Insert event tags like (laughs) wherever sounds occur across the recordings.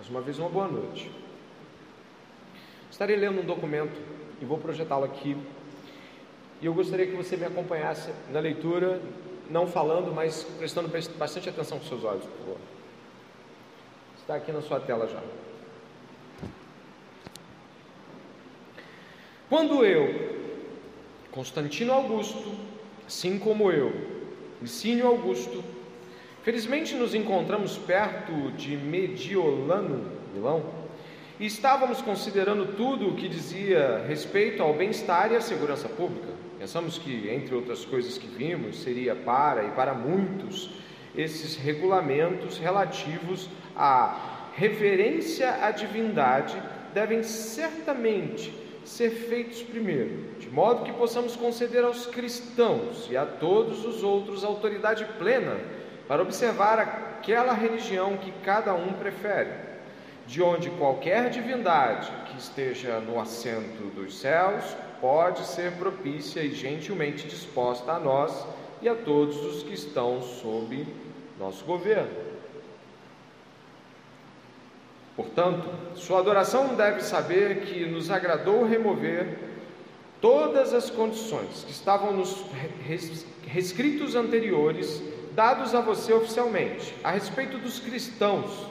Mais uma vez, uma boa noite. Estarei lendo um documento e vou projetá-lo aqui. E eu gostaria que você me acompanhasse na leitura, não falando, mas prestando bastante atenção com seus olhos, por favor. Está aqui na sua tela já. Quando eu, Constantino Augusto, assim como eu, Licínio Augusto, felizmente nos encontramos perto de Mediolano, Milão, e estávamos considerando tudo o que dizia respeito ao bem-estar e à segurança pública. Pensamos que, entre outras coisas que vimos, seria para e para muitos esses regulamentos relativos à reverência à divindade devem certamente ser feitos primeiro, de modo que possamos conceder aos cristãos e a todos os outros autoridade plena para observar aquela religião que cada um prefere, de onde qualquer divindade que esteja no assento dos céus pode ser propícia e gentilmente disposta a nós e a todos os que estão sob nosso governo. Portanto, sua adoração deve saber que nos agradou remover todas as condições que estavam nos rescritos anteriores, dados a você oficialmente, a respeito dos cristãos.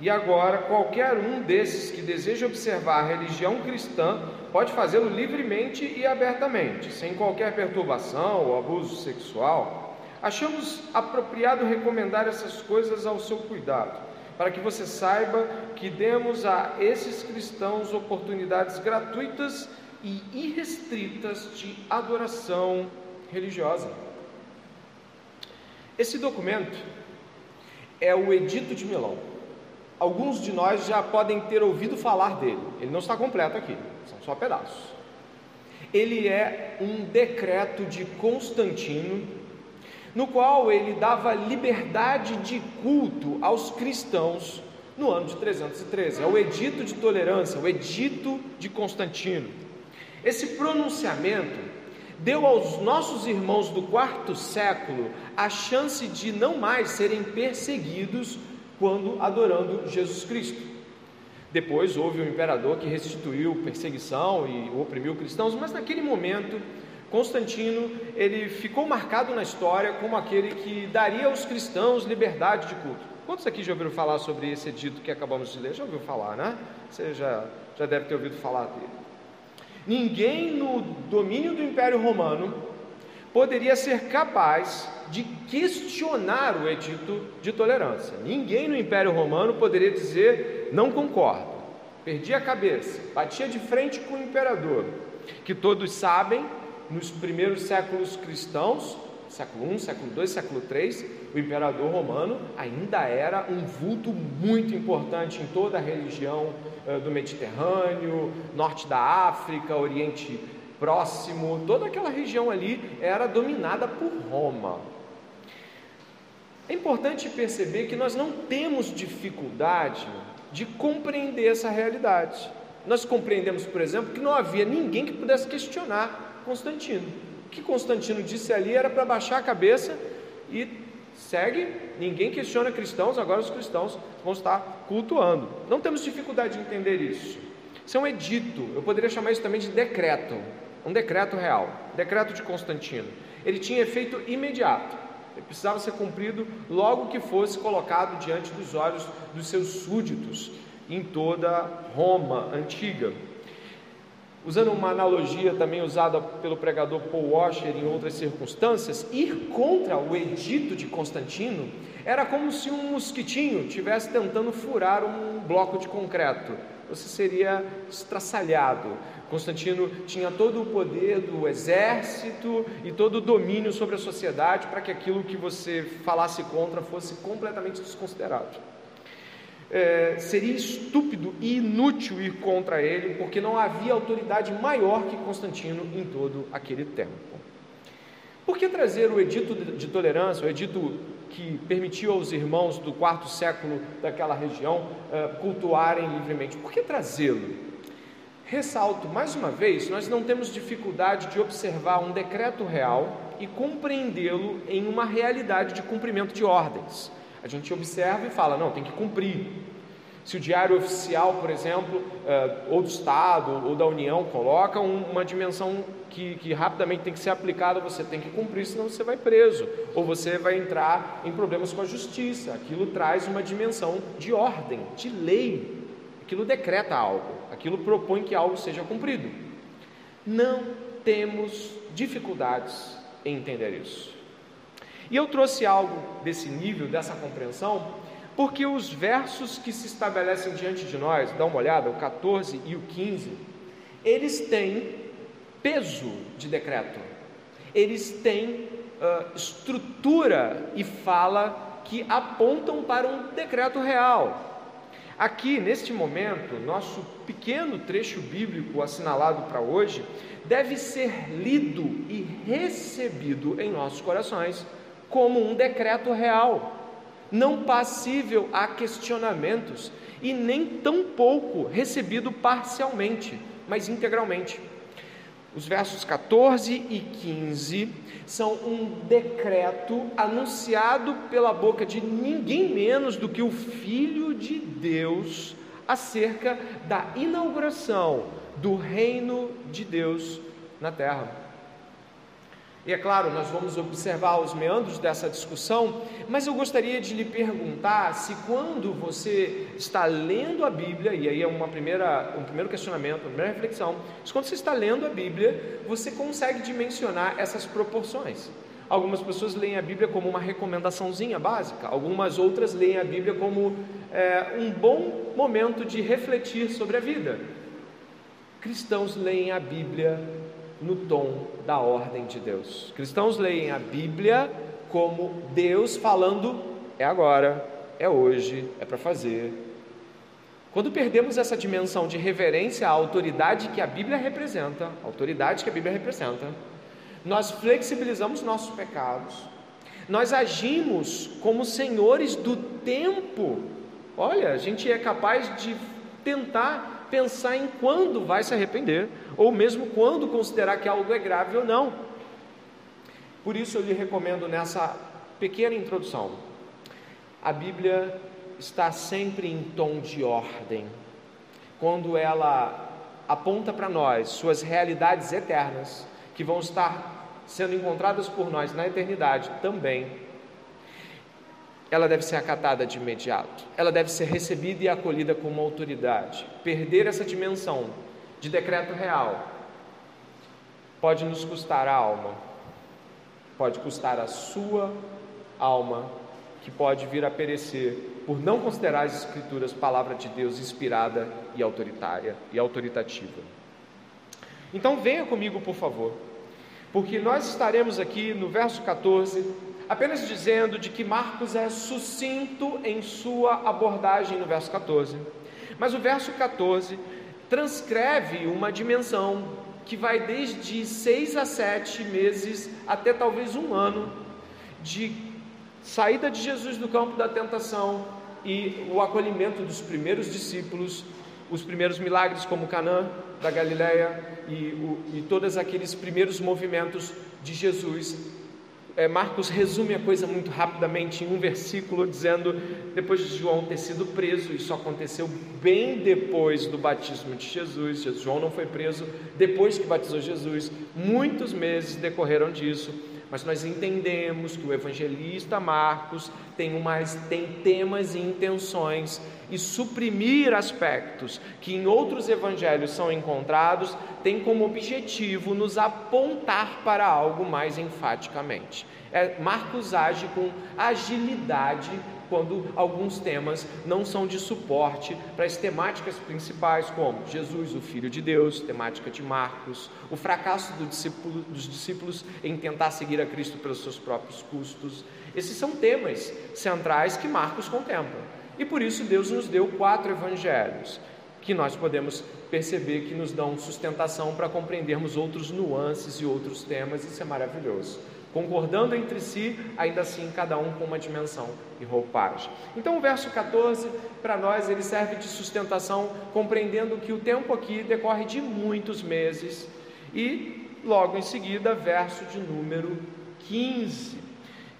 E agora, qualquer um desses que deseja observar a religião cristã pode fazê-lo livremente e abertamente, sem qualquer perturbação ou abuso sexual. Achamos apropriado recomendar essas coisas ao seu cuidado para que você saiba que demos a esses cristãos oportunidades gratuitas e irrestritas de adoração religiosa. Esse documento é o Edito de Milão. Alguns de nós já podem ter ouvido falar dele. Ele não está completo aqui, são só pedaços. Ele é um decreto de Constantino no qual ele dava liberdade de culto aos cristãos no ano de 313. É o Edito de Tolerância, o Edito de Constantino. Esse pronunciamento deu aos nossos irmãos do quarto século a chance de não mais serem perseguidos quando adorando Jesus Cristo. Depois houve um imperador que restituiu perseguição e oprimiu cristãos, mas naquele momento Constantino, ele ficou marcado na história como aquele que daria aos cristãos liberdade de culto. Quantos aqui já ouviram falar sobre esse edito que acabamos de ler? Já ouviu falar, né? Você já, já deve ter ouvido falar dele. Ninguém no domínio do Império Romano poderia ser capaz de questionar o edito de tolerância. Ninguém no Império Romano poderia dizer não concordo. Perdia a cabeça, batia de frente com o imperador, que todos sabem nos primeiros séculos cristãos, século I, século II, século III, o imperador romano ainda era um vulto muito importante em toda a região uh, do Mediterrâneo, norte da África, Oriente Próximo, toda aquela região ali era dominada por Roma. É importante perceber que nós não temos dificuldade de compreender essa realidade. Nós compreendemos, por exemplo, que não havia ninguém que pudesse questionar Constantino. O que Constantino disse ali era para baixar a cabeça e segue, ninguém questiona cristãos, agora os cristãos vão estar cultuando. Não temos dificuldade de entender isso. Isso é um edito, eu poderia chamar isso também de decreto, um decreto real, decreto de Constantino. Ele tinha efeito imediato, ele precisava ser cumprido logo que fosse colocado diante dos olhos dos seus súditos em toda Roma antiga. Usando uma analogia também usada pelo pregador Paul Washer em outras circunstâncias, ir contra o edito de Constantino era como se um mosquitinho estivesse tentando furar um bloco de concreto. Você seria estraçalhado. Constantino tinha todo o poder do exército e todo o domínio sobre a sociedade para que aquilo que você falasse contra fosse completamente desconsiderado é, seria estúpido e inútil ir contra ele, porque não havia autoridade maior que Constantino em todo aquele tempo. Por que trazer o edito de tolerância, o edito que permitiu aos irmãos do quarto século daquela região é, cultuarem livremente? Por que trazê-lo? Ressalto mais uma vez, nós não temos dificuldade de observar um decreto real e compreendê-lo em uma realidade de cumprimento de ordens. A gente observa e fala, não, tem que cumprir. Se o diário oficial, por exemplo, eh, ou do Estado ou da União, coloca uma dimensão que, que, rapidamente tem que ser aplicada, você tem que cumprir, senão você vai preso, ou você vai entrar em problemas com a justiça. Aquilo traz uma dimensão de ordem, de lei. Aquilo decreta algo, aquilo propõe que algo seja cumprido. Não temos dificuldades em entender isso. E eu trouxe algo desse nível, dessa compreensão, porque os versos que se estabelecem diante de nós, dá uma olhada, o 14 e o 15, eles têm peso de decreto, eles têm uh, estrutura e fala que apontam para um decreto real. Aqui, neste momento, nosso pequeno trecho bíblico assinalado para hoje deve ser lido e recebido em nossos corações como um decreto real não passível a questionamentos e nem tão pouco recebido parcialmente, mas integralmente. Os versos 14 e 15 são um decreto anunciado pela boca de ninguém menos do que o Filho de Deus acerca da inauguração do reino de Deus na terra. E é claro, nós vamos observar os meandros dessa discussão, mas eu gostaria de lhe perguntar se quando você está lendo a Bíblia, e aí é uma primeira, um primeiro questionamento, uma primeira reflexão, se quando você está lendo a Bíblia, você consegue dimensionar essas proporções. Algumas pessoas leem a Bíblia como uma recomendaçãozinha básica, algumas outras leem a Bíblia como é, um bom momento de refletir sobre a vida. Cristãos leem a Bíblia no tom da ordem de Deus. Cristãos leem a Bíblia como Deus falando: é agora, é hoje, é para fazer. Quando perdemos essa dimensão de reverência à autoridade que a Bíblia representa, a autoridade que a Bíblia representa, nós flexibilizamos nossos pecados, nós agimos como senhores do tempo. Olha, a gente é capaz de tentar pensar em quando vai se arrepender, ou mesmo quando considerar que algo é grave ou não. Por isso eu lhe recomendo nessa pequena introdução. A Bíblia está sempre em tom de ordem. Quando ela aponta para nós suas realidades eternas, que vão estar sendo encontradas por nós na eternidade também ela deve ser acatada de imediato, ela deve ser recebida e acolhida como autoridade. Perder essa dimensão de decreto real pode nos custar a alma, pode custar a sua alma, que pode vir a perecer por não considerar as Escrituras palavra de Deus inspirada e autoritária e autoritativa. Então venha comigo, por favor, porque nós estaremos aqui no verso 14 apenas dizendo de que Marcos é sucinto em sua abordagem no verso 14. Mas o verso 14 transcreve uma dimensão que vai desde seis a sete meses até talvez um ano de saída de Jesus do campo da tentação e o acolhimento dos primeiros discípulos, os primeiros milagres como Canaã da Galileia e, o, e todos aqueles primeiros movimentos de Jesus Marcos resume a coisa muito rapidamente em um versículo, dizendo: depois de João ter sido preso, isso aconteceu bem depois do batismo de Jesus. João não foi preso depois que batizou Jesus, muitos meses decorreram disso. Mas nós entendemos que o evangelista Marcos tem, umas, tem temas e intenções e suprimir aspectos que em outros evangelhos são encontrados tem como objetivo nos apontar para algo mais enfaticamente. É, Marcos age com agilidade quando alguns temas não são de suporte para as temáticas principais, como Jesus, o Filho de Deus, temática de Marcos, o fracasso do discípulo, dos discípulos em tentar seguir a Cristo pelos seus próprios custos. Esses são temas centrais que Marcos contempla. E por isso Deus nos deu quatro evangelhos que nós podemos perceber que nos dão sustentação para compreendermos outros nuances e outros temas, isso é maravilhoso concordando entre si, ainda assim cada um com uma dimensão e roupagem. Então o verso 14, para nós, ele serve de sustentação, compreendendo que o tempo aqui decorre de muitos meses, e logo em seguida, verso de número 15,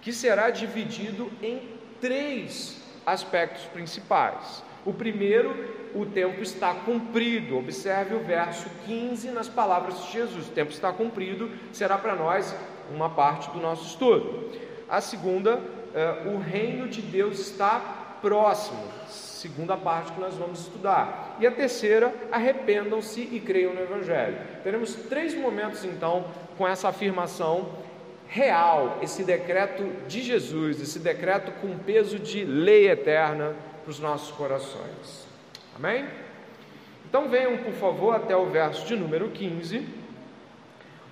que será dividido em três aspectos principais. O primeiro, o tempo está cumprido. Observe o verso 15 nas palavras de Jesus. O tempo está cumprido, será para nós uma parte do nosso estudo. A segunda, eh, o reino de Deus está próximo. Segunda parte que nós vamos estudar. E a terceira, arrependam-se e creiam no Evangelho. Teremos três momentos então com essa afirmação real, esse decreto de Jesus, esse decreto com peso de lei eterna para os nossos corações. Amém? Então venham, por favor, até o verso de número 15,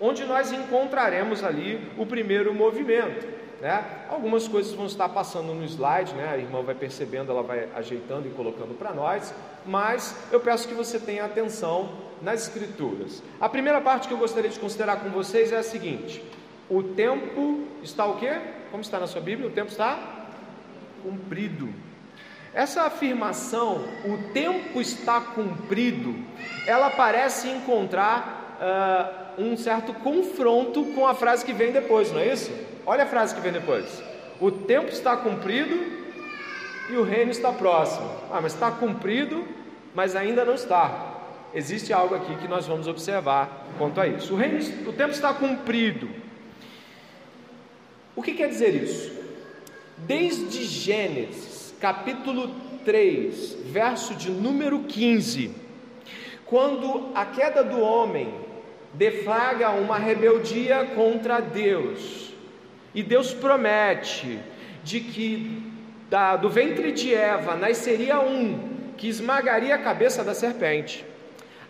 onde nós encontraremos ali o primeiro movimento. Né? Algumas coisas vão estar passando no slide, né? a irmã vai percebendo, ela vai ajeitando e colocando para nós, mas eu peço que você tenha atenção nas escrituras. A primeira parte que eu gostaria de considerar com vocês é a seguinte: o tempo está o quê? Como está na sua Bíblia? O tempo está cumprido. Essa afirmação, o tempo está cumprido, ela parece encontrar um certo confronto com a frase que vem depois, não é isso? Olha a frase que vem depois: o tempo está cumprido e o reino está próximo. Ah, mas está cumprido, mas ainda não está. Existe algo aqui que nós vamos observar quanto a isso. O, reino, o tempo está cumprido. O que quer dizer isso? Desde Gênesis, capítulo 3, verso de número 15, quando a queda do homem deflaga uma rebeldia contra Deus, e Deus promete de que da, do ventre de Eva nasceria um que esmagaria a cabeça da serpente,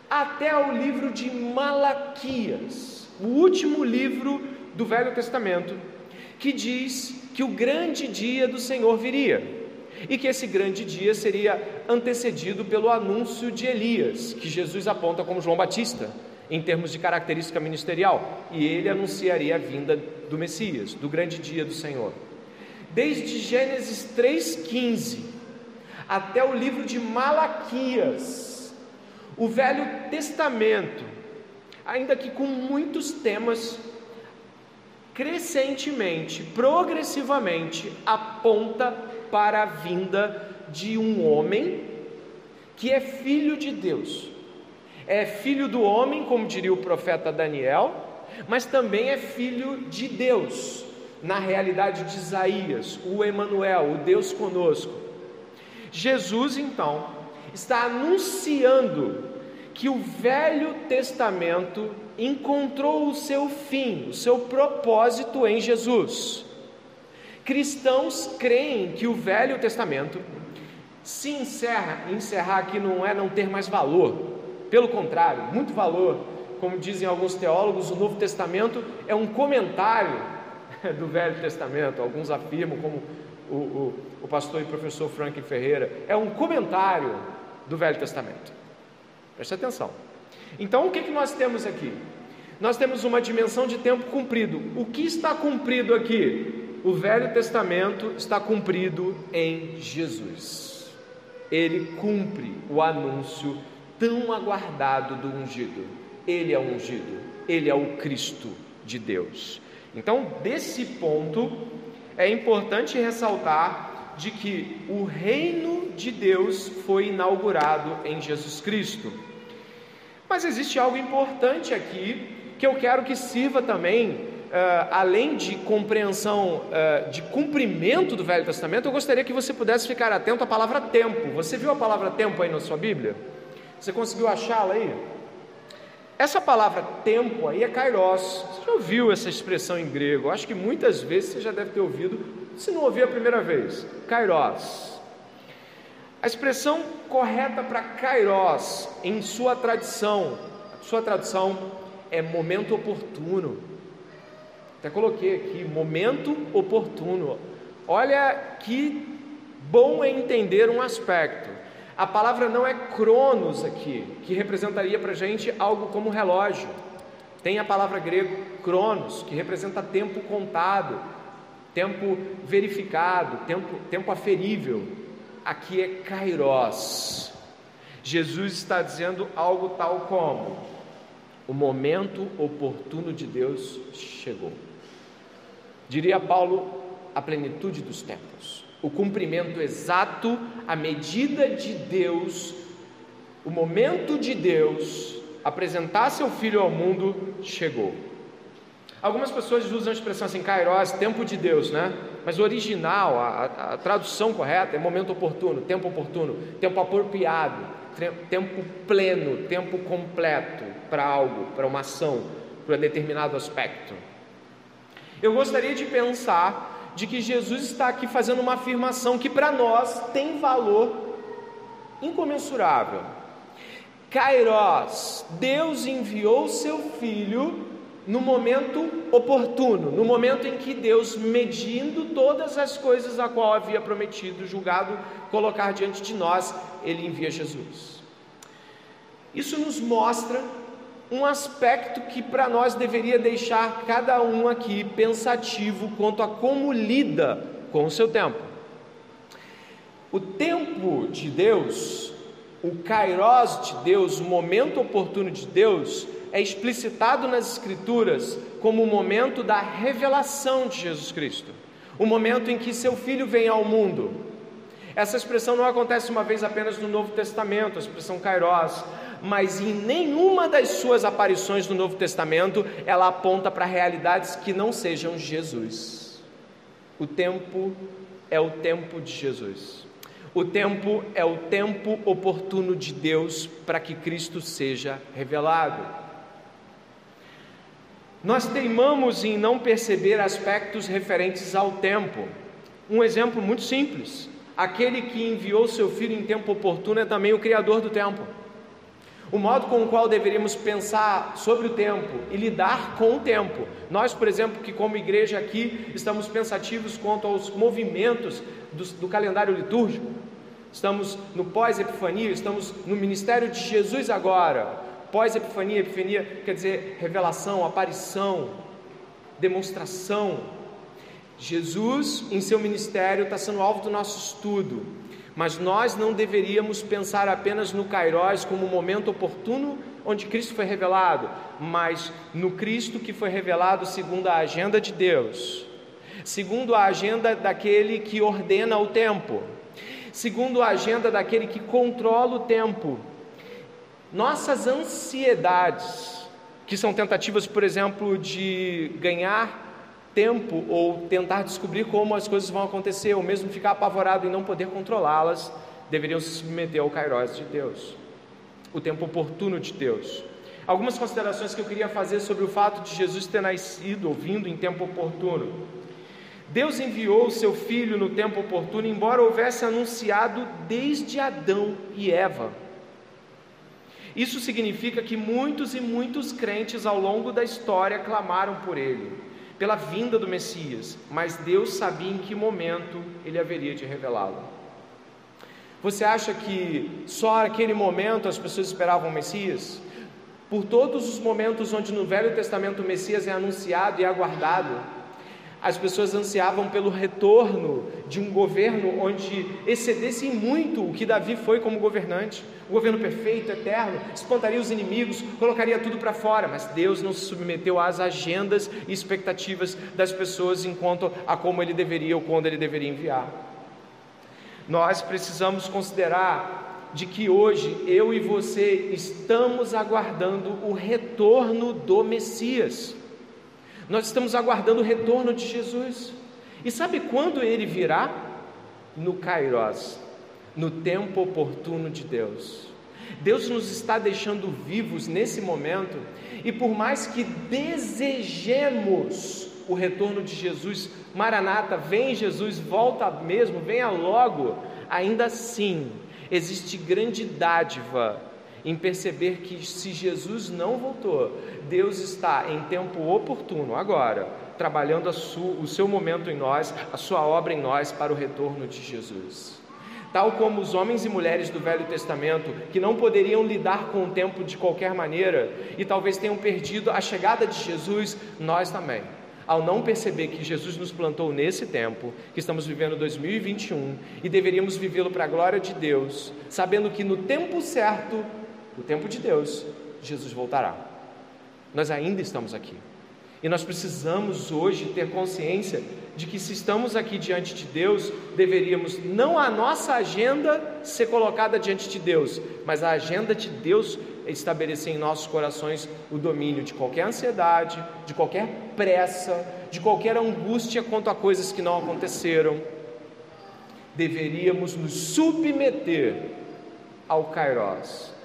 até o livro de Malaquias, o último livro do Velho Testamento que diz que o grande dia do Senhor viria e que esse grande dia seria antecedido pelo anúncio de Elias, que Jesus aponta como João Batista, em termos de característica ministerial, e ele anunciaria a vinda do Messias, do grande dia do Senhor. Desde Gênesis 3,15 até o livro de Malaquias, o Velho Testamento, ainda que com muitos temas crescentemente, progressivamente, aponta para a vinda de um homem que é filho de Deus. É filho do homem, como diria o profeta Daniel, mas também é filho de Deus, na realidade de Isaías, o Emanuel, o Deus conosco. Jesus então está anunciando que o Velho Testamento encontrou o seu fim, o seu propósito em Jesus. Cristãos creem que o Velho Testamento se encerra, encerrar aqui não é não ter mais valor, pelo contrário, muito valor. Como dizem alguns teólogos, o Novo Testamento é um comentário (laughs) do Velho Testamento. Alguns afirmam, como o, o, o pastor e professor Frank Ferreira, é um comentário do Velho Testamento. Preste atenção. Então, o que, que nós temos aqui? Nós temos uma dimensão de tempo cumprido. O que está cumprido aqui? O Velho Testamento está cumprido em Jesus. Ele cumpre o anúncio tão aguardado do ungido. Ele é o ungido, ele é o Cristo de Deus. Então, desse ponto, é importante ressaltar de que o reino de Deus foi inaugurado em Jesus Cristo. Mas existe algo importante aqui que eu quero que sirva também, uh, além de compreensão uh, de cumprimento do Velho Testamento, eu gostaria que você pudesse ficar atento à palavra tempo. Você viu a palavra tempo aí na sua Bíblia? Você conseguiu achá-la aí? Essa palavra tempo aí é kairos. Você já ouviu essa expressão em grego? Acho que muitas vezes você já deve ter ouvido, se não ouviu a primeira vez. Kairos. A expressão correta para kairos, em sua tradição, sua tradução é momento oportuno. Até coloquei aqui, momento oportuno. Olha que bom é entender um aspecto. A palavra não é cronos aqui, que representaria para a gente algo como relógio. Tem a palavra grego cronos, que representa tempo contado, tempo verificado, tempo, tempo aferível aqui é kairos. Jesus está dizendo algo tal como: o momento oportuno de Deus chegou. Diria Paulo, a plenitude dos tempos. O cumprimento exato, a medida de Deus, o momento de Deus apresentar seu filho ao mundo chegou. Algumas pessoas usam a expressão assim, kairos, tempo de Deus, né? Mas o original, a, a, a tradução correta é momento oportuno, tempo oportuno, tempo apropriado, tempo pleno, tempo completo para algo, para uma ação, para um determinado aspecto. Eu gostaria de pensar de que Jesus está aqui fazendo uma afirmação que para nós tem valor incomensurável. Kairos, Deus enviou seu filho no momento oportuno, no momento em que Deus, medindo todas as coisas a qual havia prometido, julgado, colocar diante de nós, ele envia Jesus. Isso nos mostra um aspecto que para nós deveria deixar cada um aqui pensativo quanto a como lida com o seu tempo. O tempo de Deus, o kairos de Deus, o momento oportuno de Deus, é explicitado nas Escrituras como o momento da revelação de Jesus Cristo, o momento em que seu filho vem ao mundo. Essa expressão não acontece uma vez apenas no Novo Testamento, a expressão kairos, mas em nenhuma das suas aparições no Novo Testamento ela aponta para realidades que não sejam Jesus. O tempo é o tempo de Jesus. O tempo é o tempo oportuno de Deus para que Cristo seja revelado. Nós teimamos em não perceber aspectos referentes ao tempo. Um exemplo muito simples: aquele que enviou seu filho em tempo oportuno é também o Criador do tempo. O modo com o qual deveríamos pensar sobre o tempo e lidar com o tempo. Nós, por exemplo, que como igreja aqui estamos pensativos quanto aos movimentos do, do calendário litúrgico, estamos no pós-epifania, estamos no ministério de Jesus agora. Pós-epifania, epifania quer dizer revelação, aparição, demonstração. Jesus, em seu ministério, está sendo alvo do nosso estudo mas nós não deveríamos pensar apenas no Kairos como o momento oportuno onde Cristo foi revelado, mas no Cristo que foi revelado segundo a agenda de Deus, segundo a agenda daquele que ordena o tempo, segundo a agenda daquele que controla o tempo. Nossas ansiedades, que são tentativas, por exemplo, de ganhar tempo ou tentar descobrir como as coisas vão acontecer, ou mesmo ficar apavorado e não poder controlá-las, deveriam se submeter ao Kairos de Deus, o tempo oportuno de Deus. Algumas considerações que eu queria fazer sobre o fato de Jesus ter nascido ou vindo em tempo oportuno. Deus enviou o seu filho no tempo oportuno, embora houvesse anunciado desde Adão e Eva. Isso significa que muitos e muitos crentes ao longo da história clamaram por ele pela vinda do Messias, mas Deus sabia em que momento ele haveria de revelá-lo. Você acha que só naquele momento as pessoas esperavam o Messias? Por todos os momentos onde no Velho Testamento o Messias é anunciado e aguardado, as pessoas ansiavam pelo retorno de um governo onde excedesse muito o que Davi foi como governante. O governo perfeito, eterno, espantaria os inimigos, colocaria tudo para fora, mas Deus não se submeteu às agendas e expectativas das pessoas enquanto a como ele deveria ou quando ele deveria enviar. Nós precisamos considerar de que hoje eu e você estamos aguardando o retorno do Messias. Nós estamos aguardando o retorno de Jesus. E sabe quando ele virá? No Kairos, no tempo oportuno de Deus. Deus nos está deixando vivos nesse momento, e por mais que desejemos o retorno de Jesus, Maranata, vem Jesus, volta mesmo, venha logo, ainda assim existe grande dádiva em perceber que se Jesus não voltou, Deus está em tempo oportuno, agora, trabalhando o seu momento em nós, a sua obra em nós para o retorno de Jesus. Tal como os homens e mulheres do Velho Testamento, que não poderiam lidar com o tempo de qualquer maneira e talvez tenham perdido a chegada de Jesus, nós também ao não perceber que Jesus nos plantou nesse tempo, que estamos vivendo 2021 e deveríamos vivê-lo para a glória de Deus, sabendo que no tempo certo o tempo de Deus, Jesus voltará. Nós ainda estamos aqui. E nós precisamos hoje ter consciência de que se estamos aqui diante de Deus, deveríamos não a nossa agenda ser colocada diante de Deus, mas a agenda de Deus estabelecer em nossos corações o domínio de qualquer ansiedade, de qualquer pressa, de qualquer angústia quanto a coisas que não aconteceram. Deveríamos nos submeter ao Kairos,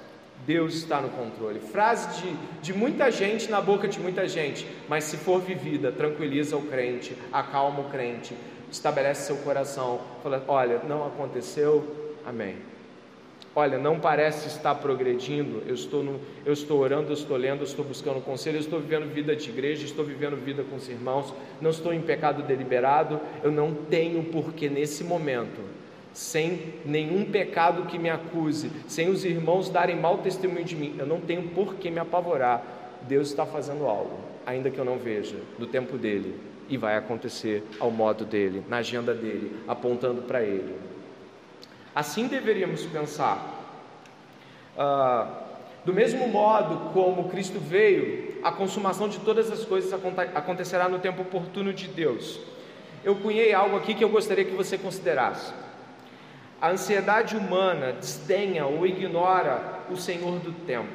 Deus está no controle. Frase de, de muita gente na boca de muita gente, mas se for vivida, tranquiliza o crente, acalma o crente, estabelece seu coração. Fala: olha, não aconteceu, amém. Olha, não parece estar progredindo. Eu estou, no, eu estou orando, eu estou lendo, eu estou buscando conselho, eu estou vivendo vida de igreja, estou vivendo vida com os irmãos, não estou em pecado deliberado. Eu não tenho porquê nesse momento sem nenhum pecado que me acuse, sem os irmãos darem mau testemunho de mim, eu não tenho por que me apavorar. Deus está fazendo algo, ainda que eu não veja, no tempo dele, e vai acontecer ao modo dele, na agenda dele, apontando para ele. Assim deveríamos pensar. Ah, do mesmo modo como Cristo veio, a consumação de todas as coisas acontecerá no tempo oportuno de Deus. Eu cunhei algo aqui que eu gostaria que você considerasse. A ansiedade humana desdenha ou ignora o Senhor do tempo,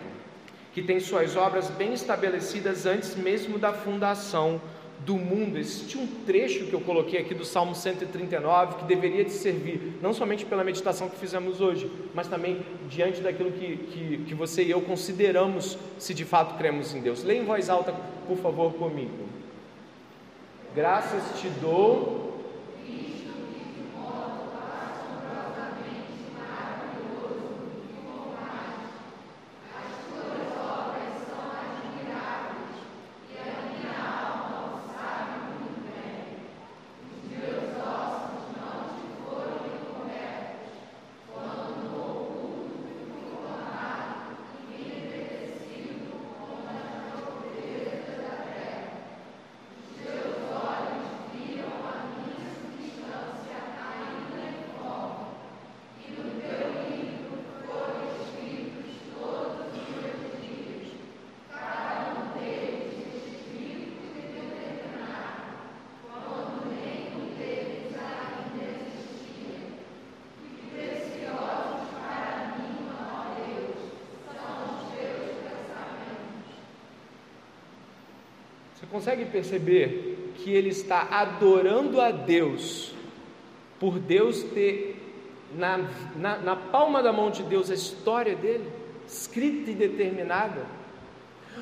que tem suas obras bem estabelecidas antes mesmo da fundação do mundo. Existe um trecho que eu coloquei aqui do Salmo 139 que deveria te servir, não somente pela meditação que fizemos hoje, mas também diante daquilo que, que, que você e eu consideramos se de fato cremos em Deus. Leia em voz alta, por favor, comigo. Graças te dou consegue perceber que ele está adorando a Deus, por Deus ter na, na, na, palma da mão de Deus a história dele, escrita e determinada?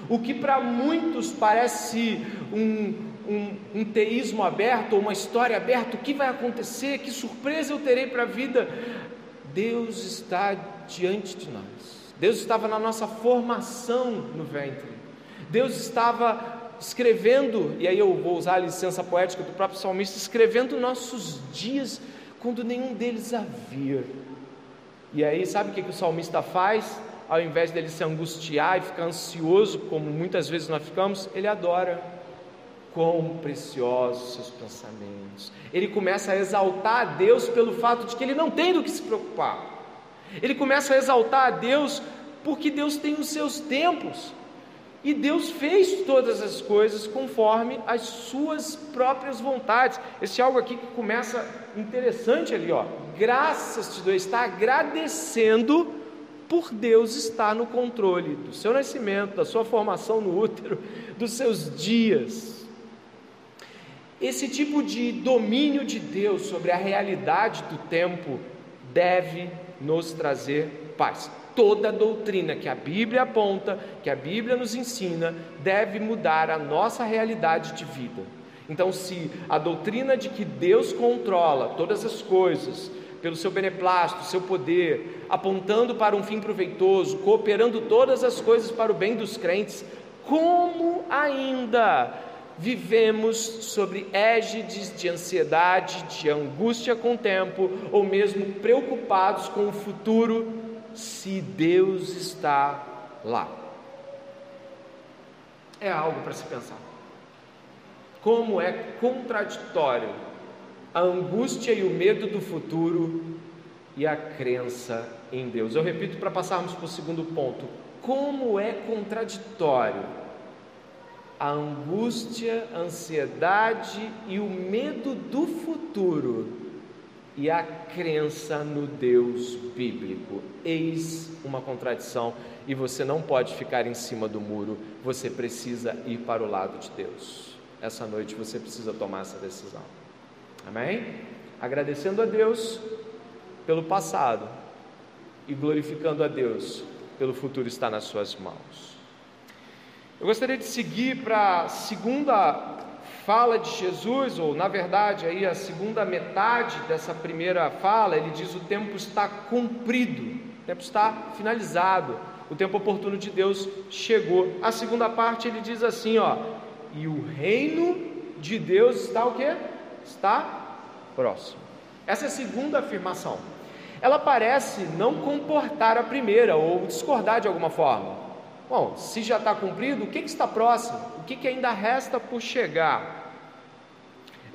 O que para muitos parece um, um, um teísmo aberto, ou uma história aberta, o que vai acontecer, que surpresa eu terei para a vida? Deus está diante de nós, Deus estava na nossa formação no ventre, Deus estava escrevendo, e aí eu vou usar a licença poética do próprio salmista, escrevendo nossos dias quando nenhum deles havia. E aí, sabe o que, que o salmista faz? Ao invés dele se angustiar e ficar ansioso, como muitas vezes nós ficamos, ele adora. Quão preciosos seus pensamentos. Ele começa a exaltar a Deus pelo fato de que ele não tem do que se preocupar. Ele começa a exaltar a Deus porque Deus tem os seus tempos. E Deus fez todas as coisas conforme as suas próprias vontades. Esse é algo aqui que começa interessante ali, ó. Graças te dou, está agradecendo por Deus estar no controle do seu nascimento, da sua formação no útero, dos seus dias. Esse tipo de domínio de Deus sobre a realidade do tempo deve nos trazer paz toda doutrina que a Bíblia aponta, que a Bíblia nos ensina, deve mudar a nossa realidade de vida. Então, se a doutrina de que Deus controla todas as coisas, pelo seu beneplácito, seu poder, apontando para um fim proveitoso, cooperando todas as coisas para o bem dos crentes, como ainda vivemos sobre égides de ansiedade, de angústia com o tempo, ou mesmo preocupados com o futuro se Deus está lá. É algo para se pensar. Como é contraditório a angústia e o medo do futuro e a crença em Deus. Eu repito para passarmos para o segundo ponto. Como é contraditório a angústia, a ansiedade e o medo do futuro e a crença no Deus bíblico. Eis uma contradição e você não pode ficar em cima do muro, você precisa ir para o lado de Deus. Essa noite você precisa tomar essa decisão. Amém? Agradecendo a Deus pelo passado e glorificando a Deus pelo futuro está nas suas mãos. Eu gostaria de seguir para a segunda fala de Jesus, ou na verdade aí a segunda metade dessa primeira fala, ele diz o tempo está cumprido, o tempo está finalizado, o tempo oportuno de Deus chegou. A segunda parte ele diz assim, ó, e o reino de Deus está o que? Está próximo. Essa é a segunda afirmação ela parece não comportar a primeira ou discordar de alguma forma. Bom, se já está cumprido, o que, que está próximo? O que, que ainda resta por chegar?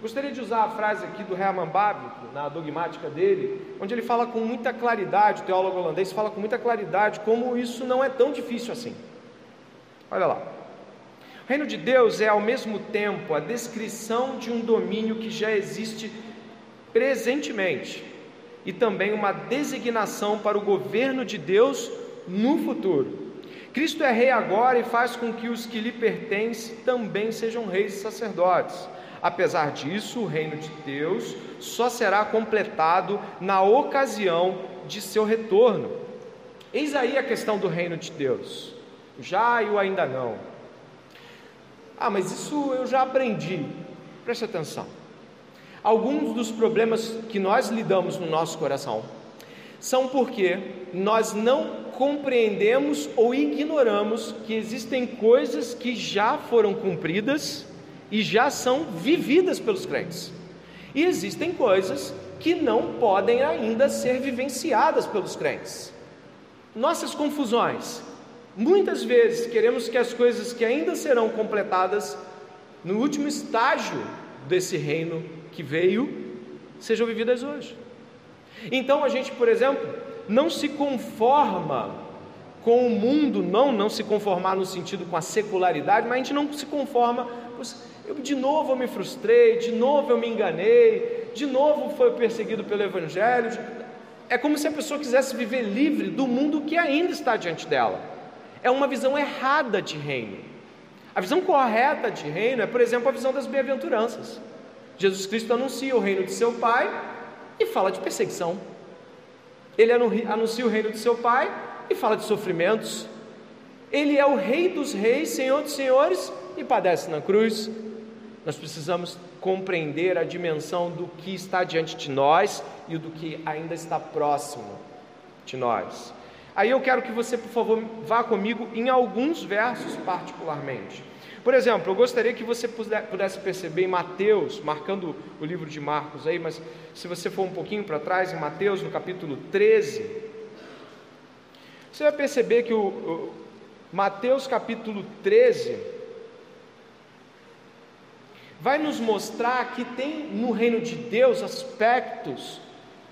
Gostaria de usar a frase aqui do Herman Bavinck, na dogmática dele, onde ele fala com muita claridade, o teólogo holandês fala com muita claridade como isso não é tão difícil assim. Olha lá. O reino de Deus é ao mesmo tempo a descrição de um domínio que já existe presentemente e também uma designação para o governo de Deus no futuro. Cristo é rei agora e faz com que os que lhe pertencem também sejam reis e sacerdotes. Apesar disso, o reino de Deus só será completado na ocasião de seu retorno. Eis aí a questão do reino de Deus. Já e o ainda não. Ah, mas isso eu já aprendi. Preste atenção alguns dos problemas que nós lidamos no nosso coração são porque nós não compreendemos ou ignoramos que existem coisas que já foram cumpridas e já são vividas pelos crentes. E existem coisas que não podem ainda ser vivenciadas pelos crentes. Nossas confusões. Muitas vezes queremos que as coisas que ainda serão completadas no último estágio desse reino que veio sejam vividas hoje. Então a gente, por exemplo, não se conforma com o mundo, não, não se conformar no sentido com a secularidade, mas a gente não se conforma. Eu, de novo eu me frustrei, de novo eu me enganei, de novo foi perseguido pelo Evangelho. É como se a pessoa quisesse viver livre do mundo que ainda está diante dela. É uma visão errada de reino. A visão correta de reino é, por exemplo, a visão das bem-aventuranças. Jesus Cristo anuncia o reino de seu Pai e fala de perseguição. Ele anuncia o reino de seu Pai e fala de sofrimentos. Ele é o Rei dos Reis, Senhor dos Senhores e padece na cruz. Nós precisamos compreender a dimensão do que está diante de nós e do que ainda está próximo de nós. Aí eu quero que você, por favor, vá comigo em alguns versos, particularmente. Por exemplo, eu gostaria que você pudesse perceber em Mateus, marcando o livro de Marcos aí, mas se você for um pouquinho para trás, em Mateus, no capítulo 13, você vai perceber que o, o Mateus capítulo 13 vai nos mostrar que tem no reino de Deus aspectos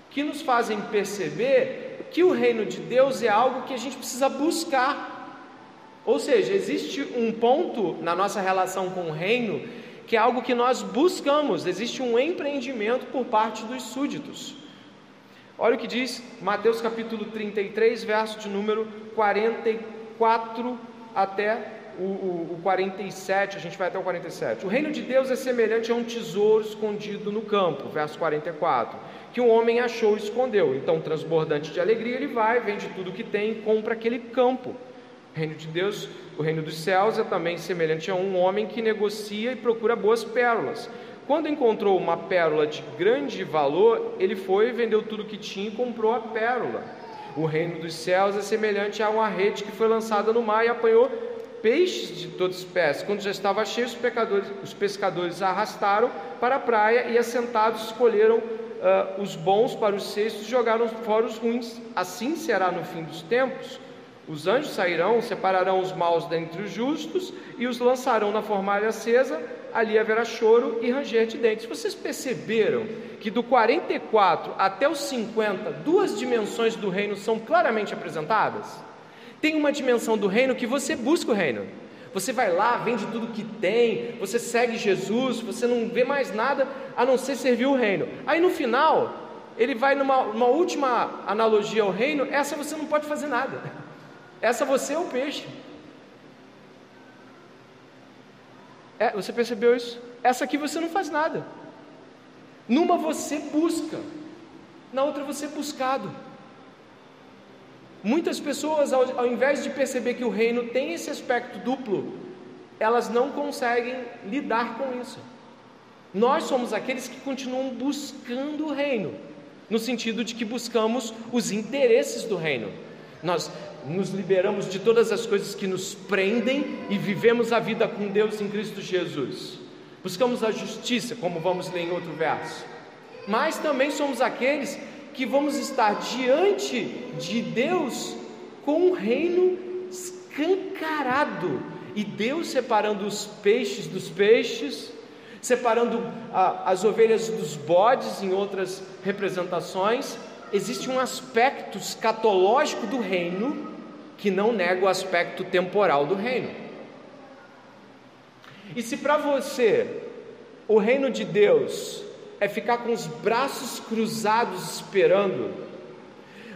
que nos fazem perceber que o reino de Deus é algo que a gente precisa buscar. Ou seja, existe um ponto na nossa relação com o reino que é algo que nós buscamos, existe um empreendimento por parte dos súditos. Olha o que diz Mateus capítulo 33, verso de número 44 até o, o, o 47, a gente vai até o 47. O reino de Deus é semelhante a um tesouro escondido no campo, verso 44, que um homem achou e escondeu. Então, transbordante de alegria, ele vai, vende tudo que tem e compra aquele campo. O reino de Deus, o reino dos céus é também semelhante a um homem que negocia e procura boas pérolas. Quando encontrou uma pérola de grande valor, ele foi, vendeu tudo que tinha e comprou a pérola. O reino dos céus é semelhante a uma rede que foi lançada no mar e apanhou peixes de toda espécie. Quando já estava cheio, os, os pescadores arrastaram para a praia e, assentados, escolheram uh, os bons para os cestos e jogaram fora os ruins. Assim será no fim dos tempos. Os anjos sairão, separarão os maus dentre os justos e os lançarão na fornalha acesa, ali haverá choro e ranger de dentes. Vocês perceberam que do 44 até os 50, duas dimensões do reino são claramente apresentadas? Tem uma dimensão do reino que você busca o reino. Você vai lá, vende tudo que tem, você segue Jesus, você não vê mais nada a não ser servir o reino. Aí no final, ele vai numa, numa última analogia ao reino, essa você não pode fazer nada. (laughs) Essa você é o peixe. É, você percebeu isso? Essa aqui você não faz nada. Numa você busca, na outra você é buscado. Muitas pessoas, ao, ao invés de perceber que o reino tem esse aspecto duplo, elas não conseguem lidar com isso. Nós somos aqueles que continuam buscando o reino, no sentido de que buscamos os interesses do reino. Nós nos liberamos de todas as coisas que nos prendem e vivemos a vida com Deus em Cristo Jesus. Buscamos a justiça, como vamos ler em outro verso. Mas também somos aqueles que vamos estar diante de Deus com um reino escancarado e Deus separando os peixes dos peixes, separando ah, as ovelhas dos bodes em outras representações. Existe um aspecto escatológico do reino que não nega o aspecto temporal do reino. E se para você o reino de Deus é ficar com os braços cruzados esperando,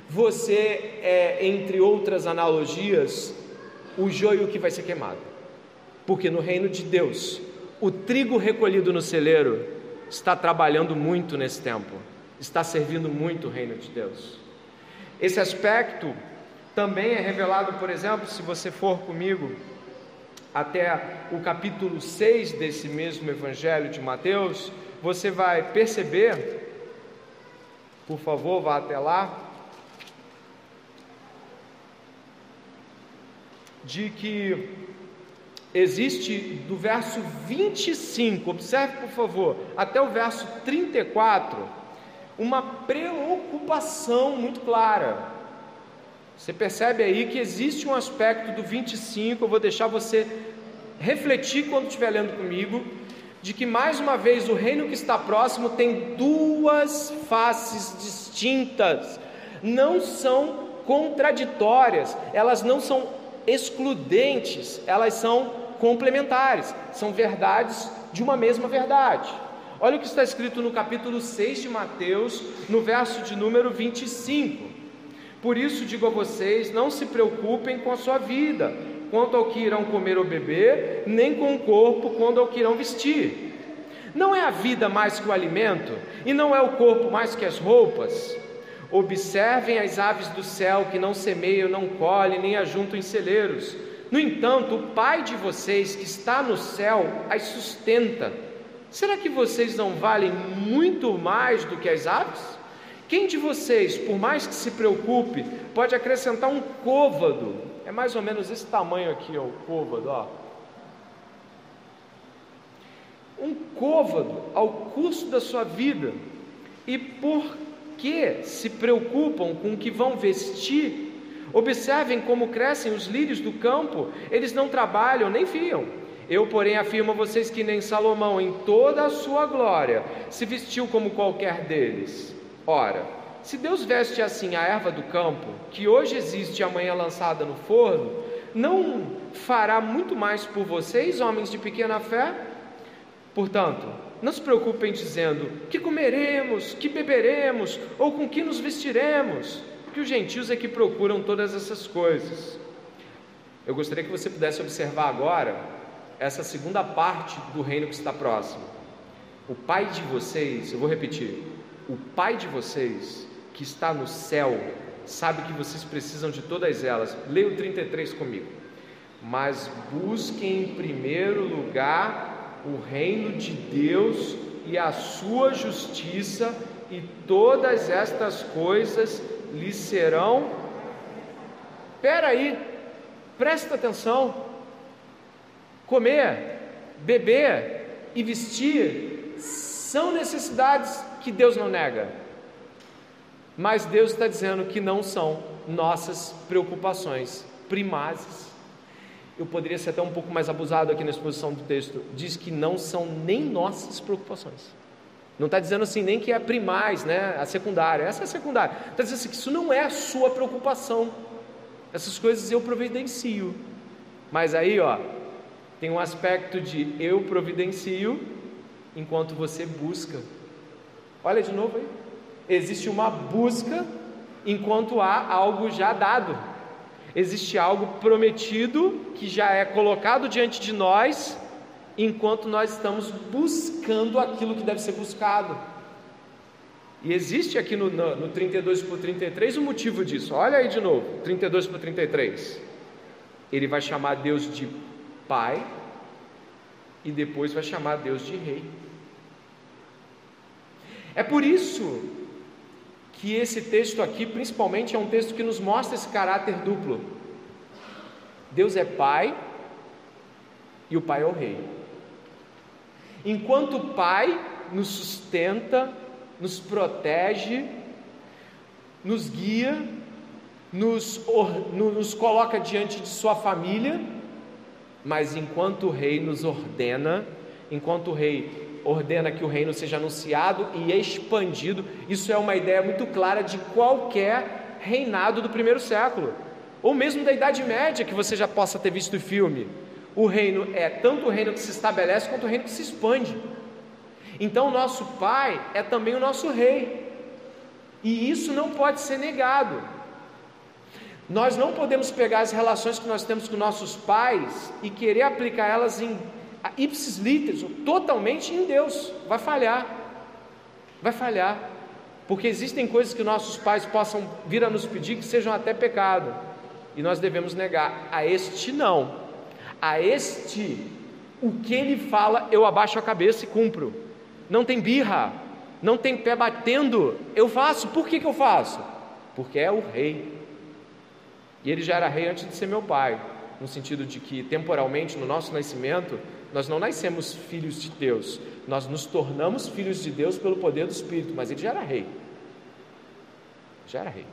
você é, entre outras analogias, o joio que vai ser queimado. Porque no reino de Deus, o trigo recolhido no celeiro está trabalhando muito nesse tempo, está servindo muito o reino de Deus. Esse aspecto também é revelado, por exemplo, se você for comigo até o capítulo 6 desse mesmo evangelho de Mateus, você vai perceber, por favor, vá até lá, de que existe do verso 25, observe por favor, até o verso 34, uma preocupação muito clara. Você percebe aí que existe um aspecto do 25, eu vou deixar você refletir quando estiver lendo comigo, de que mais uma vez o reino que está próximo tem duas faces distintas, não são contraditórias, elas não são excludentes, elas são complementares, são verdades de uma mesma verdade. Olha o que está escrito no capítulo 6 de Mateus, no verso de número 25. Por isso digo a vocês: não se preocupem com a sua vida quanto ao que irão comer ou beber, nem com o corpo quanto ao que irão vestir. Não é a vida mais que o alimento, e não é o corpo mais que as roupas. Observem as aves do céu que não semeiam, não colhem, nem ajuntam em celeiros. No entanto, o Pai de vocês que está no céu as sustenta. Será que vocês não valem muito mais do que as aves? Quem de vocês, por mais que se preocupe, pode acrescentar um côvado? É mais ou menos esse tamanho aqui, ó, o côvado, ó. Um côvado ao curso da sua vida. E por que se preocupam com o que vão vestir? Observem como crescem os lírios do campo, eles não trabalham nem fiam. Eu, porém, afirmo a vocês que nem Salomão, em toda a sua glória, se vestiu como qualquer deles. Ora, se Deus veste assim a erva do campo, que hoje existe e amanhã lançada no forno, não fará muito mais por vocês, homens de pequena fé? Portanto, não se preocupem dizendo que comeremos, que beberemos ou com que nos vestiremos, porque os gentios é que procuram todas essas coisas. Eu gostaria que você pudesse observar agora essa segunda parte do reino que está próximo. O Pai de vocês, eu vou repetir, o Pai de vocês que está no céu sabe que vocês precisam de todas elas. Leia o 33 comigo. Mas busquem em primeiro lugar o reino de Deus e a sua justiça, e todas estas coisas lhes serão. Espera aí, presta atenção. Comer, beber e vestir são necessidades que Deus não nega. Mas Deus está dizendo que não são nossas preocupações primárias. Eu poderia ser até um pouco mais abusado aqui na exposição do texto. Diz que não são nem nossas preocupações. Não está dizendo assim nem que é primais, né? A secundária. Essa é a secundária. Está dizendo assim que isso não é a sua preocupação. Essas coisas eu providencio. Mas aí, ó, tem um aspecto de eu providencio enquanto você busca. Olha de novo aí. Existe uma busca enquanto há algo já dado. Existe algo prometido que já é colocado diante de nós enquanto nós estamos buscando aquilo que deve ser buscado. E existe aqui no, no, no 32 por 33 o motivo disso. Olha aí de novo, 32 por 33. Ele vai chamar Deus de Pai e depois vai chamar Deus de Rei. É por isso que esse texto aqui, principalmente, é um texto que nos mostra esse caráter duplo. Deus é Pai e o Pai é o Rei. Enquanto o Pai nos sustenta, nos protege, nos guia, nos, nos coloca diante de Sua família, mas enquanto o Rei nos ordena, enquanto o Rei ordena que o reino seja anunciado e expandido, isso é uma ideia muito clara de qualquer reinado do primeiro século, ou mesmo da Idade Média, que você já possa ter visto o filme o reino é tanto o reino que se estabelece quanto o reino que se expande. Então, nosso Pai é também o nosso Rei, e isso não pode ser negado. Nós não podemos pegar as relações que nós temos com nossos pais e querer aplicar elas em ipsis literis, totalmente em Deus. Vai falhar, vai falhar, porque existem coisas que nossos pais possam vir a nos pedir que sejam até pecado, e nós devemos negar. A este não. A este, o que ele fala, eu abaixo a cabeça e cumpro. Não tem birra, não tem pé batendo, eu faço. Por que, que eu faço? Porque é o rei. E ele já era rei antes de ser meu pai, no sentido de que, temporalmente, no nosso nascimento, nós não nascemos filhos de Deus, nós nos tornamos filhos de Deus pelo poder do Espírito, mas ele já era rei. Já era rei.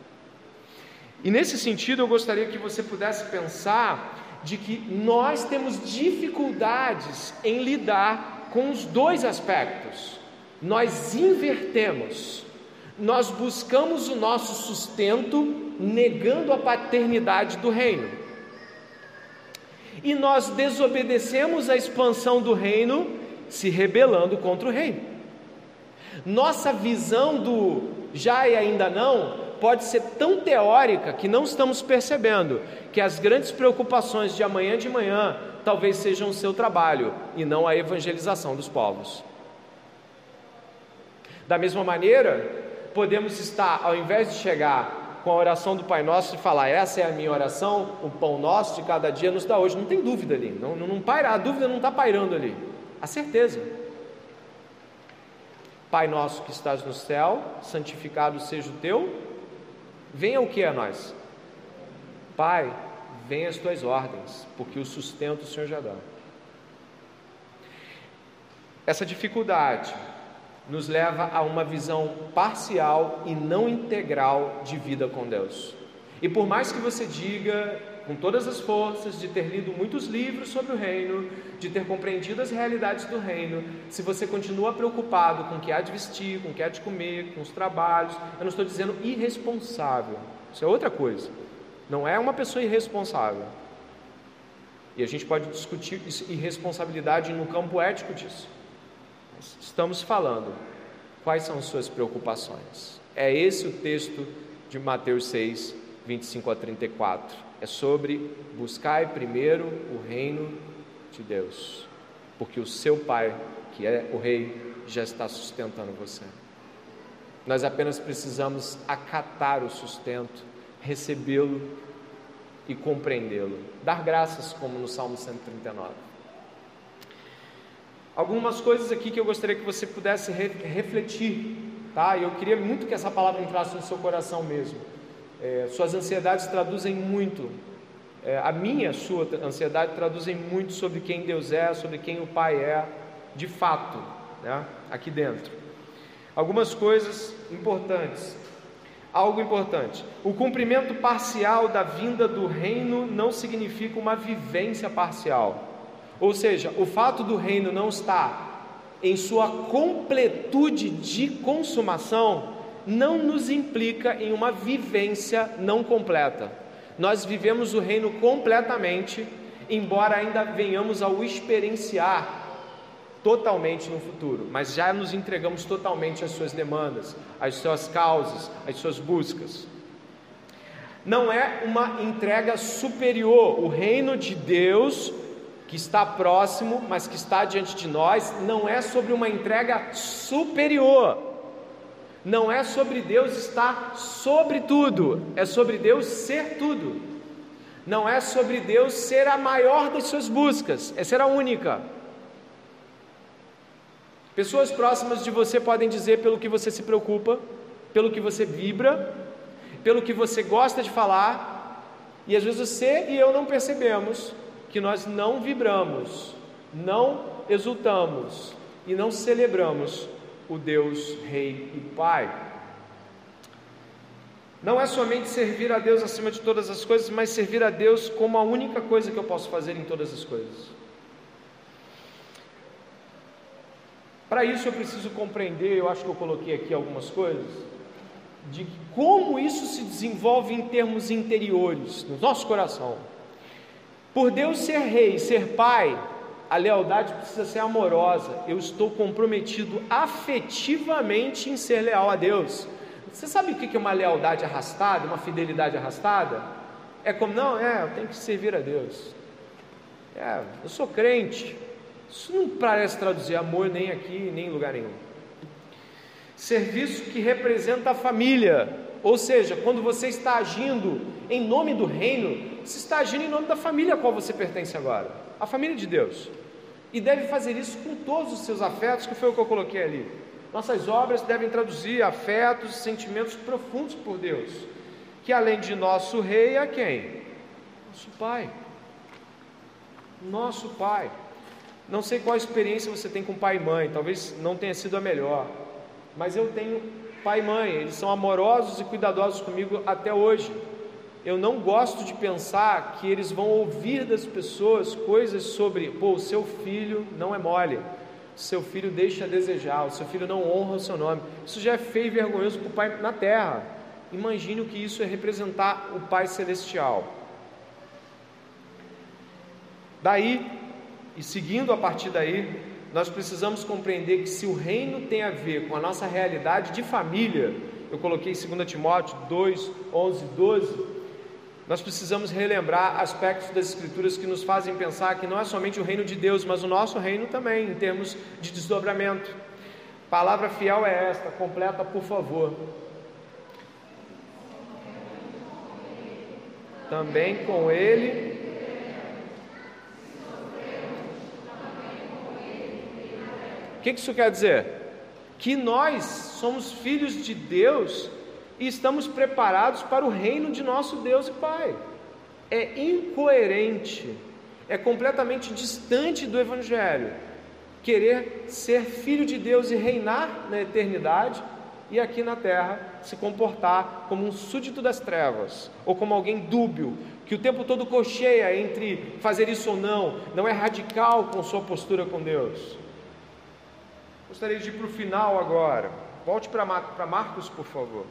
E nesse sentido, eu gostaria que você pudesse pensar de que nós temos dificuldades em lidar com os dois aspectos. Nós invertemos, nós buscamos o nosso sustento negando a paternidade do reino. E nós desobedecemos a expansão do reino se rebelando contra o rei. Nossa visão do já e ainda não pode ser tão teórica que não estamos percebendo que as grandes preocupações de amanhã de manhã talvez sejam o seu trabalho e não a evangelização dos povos. Da mesma maneira, podemos estar, ao invés de chegar com a oração do Pai Nosso e falar, essa é a minha oração, o pão nosso de cada dia nos dá hoje, não tem dúvida ali, não, não, não paira, a dúvida não está pairando ali, a certeza. Pai nosso que estás no céu, santificado seja o teu Venha o que a nós? Pai, venha as tuas ordens, porque o sustento o Senhor já dá. Essa dificuldade nos leva a uma visão parcial e não integral de vida com Deus. E por mais que você diga com todas as forças de ter lido muitos livros sobre o reino, de ter compreendido as realidades do reino, se você continua preocupado com o que há de vestir, com o que há de comer, com os trabalhos, eu não estou dizendo irresponsável, isso é outra coisa, não é uma pessoa irresponsável. E a gente pode discutir irresponsabilidade no campo ético disso. Estamos falando quais são suas preocupações. É esse o texto de Mateus 6, 25 a 34 é sobre buscar primeiro o reino de Deus, porque o seu Pai, que é o Rei, já está sustentando você. Nós apenas precisamos acatar o sustento, recebê-lo e compreendê-lo. Dar graças, como no Salmo 139. Algumas coisas aqui que eu gostaria que você pudesse re refletir, tá? Eu queria muito que essa palavra entrasse no seu coração mesmo. É, suas ansiedades traduzem muito, é, a minha, sua ansiedade traduzem muito sobre quem Deus é, sobre quem o Pai é, de fato, né, aqui dentro. Algumas coisas importantes. Algo importante: o cumprimento parcial da vinda do reino não significa uma vivência parcial. Ou seja, o fato do reino não estar em sua completude de consumação não nos implica em uma vivência não completa. Nós vivemos o reino completamente embora ainda venhamos ao experienciar totalmente no futuro, mas já nos entregamos totalmente às suas demandas, às suas causas, às suas buscas. Não é uma entrega superior, o reino de Deus que está próximo, mas que está diante de nós, não é sobre uma entrega superior. Não é sobre Deus estar sobre tudo, é sobre Deus ser tudo. Não é sobre Deus ser a maior das suas buscas, é ser a única. Pessoas próximas de você podem dizer pelo que você se preocupa, pelo que você vibra, pelo que você gosta de falar, e às vezes você e eu não percebemos que nós não vibramos, não exultamos e não celebramos o Deus Rei e Pai. Não é somente servir a Deus acima de todas as coisas, mas servir a Deus como a única coisa que eu posso fazer em todas as coisas. Para isso eu preciso compreender, eu acho que eu coloquei aqui algumas coisas, de como isso se desenvolve em termos interiores, no nosso coração. Por Deus ser rei, ser pai, a lealdade precisa ser amorosa. Eu estou comprometido afetivamente em ser leal a Deus. Você sabe o que é uma lealdade arrastada, uma fidelidade arrastada? É como, não, é, eu tenho que servir a Deus. É, eu sou crente. Isso não parece traduzir amor nem aqui, nem em lugar nenhum. Serviço que representa a família, ou seja, quando você está agindo em nome do reino, você está agindo em nome da família a qual você pertence agora, a família de Deus e deve fazer isso com todos os seus afetos, que foi o que eu coloquei ali. Nossas obras devem traduzir afetos e sentimentos profundos por Deus, que além de nosso rei é quem? Nosso Pai. Nosso Pai. Não sei qual experiência você tem com pai e mãe, talvez não tenha sido a melhor, mas eu tenho pai e mãe, eles são amorosos e cuidadosos comigo até hoje eu não gosto de pensar que eles vão ouvir das pessoas coisas sobre, pô, o seu filho não é mole, o seu filho deixa a desejar, o seu filho não honra o seu nome. Isso já é feio e vergonhoso para o Pai na terra. Imagine o que isso é representar o Pai Celestial. Daí, e seguindo a partir daí, nós precisamos compreender que se o reino tem a ver com a nossa realidade de família, eu coloquei em 2 Timóteo 2, 11, 12, nós precisamos relembrar aspectos das Escrituras que nos fazem pensar que não é somente o reino de Deus, mas o nosso reino também, em termos de desdobramento. Palavra fiel é esta, completa, por favor. Também com ele. O que isso quer dizer? Que nós somos filhos de Deus e estamos preparados para o reino de nosso Deus e Pai. É incoerente, é completamente distante do Evangelho querer ser filho de Deus e reinar na eternidade e aqui na terra se comportar como um súdito das trevas ou como alguém dúbio, que o tempo todo cocheia entre fazer isso ou não, não é radical com sua postura com Deus. Gostaria de ir para o final agora. Volte para Marcos, por favor.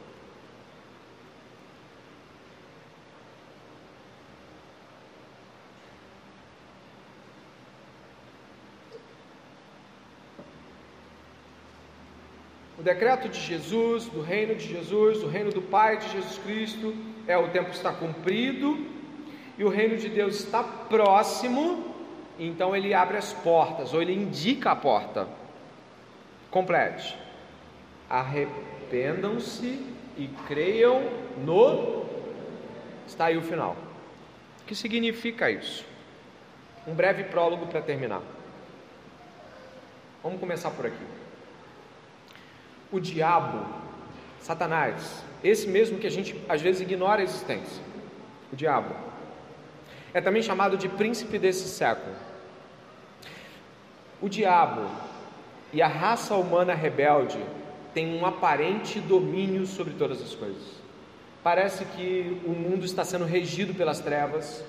O decreto de Jesus, do reino de Jesus, do reino do Pai de Jesus Cristo, é o tempo está cumprido e o reino de Deus está próximo, então ele abre as portas, ou ele indica a porta. Complete. Arrependam-se e creiam no. Está aí o final. O que significa isso? Um breve prólogo para terminar. Vamos começar por aqui o diabo, Satanás, esse mesmo que a gente às vezes ignora a existência, o diabo, é também chamado de príncipe desse século. O diabo e a raça humana rebelde têm um aparente domínio sobre todas as coisas. Parece que o mundo está sendo regido pelas trevas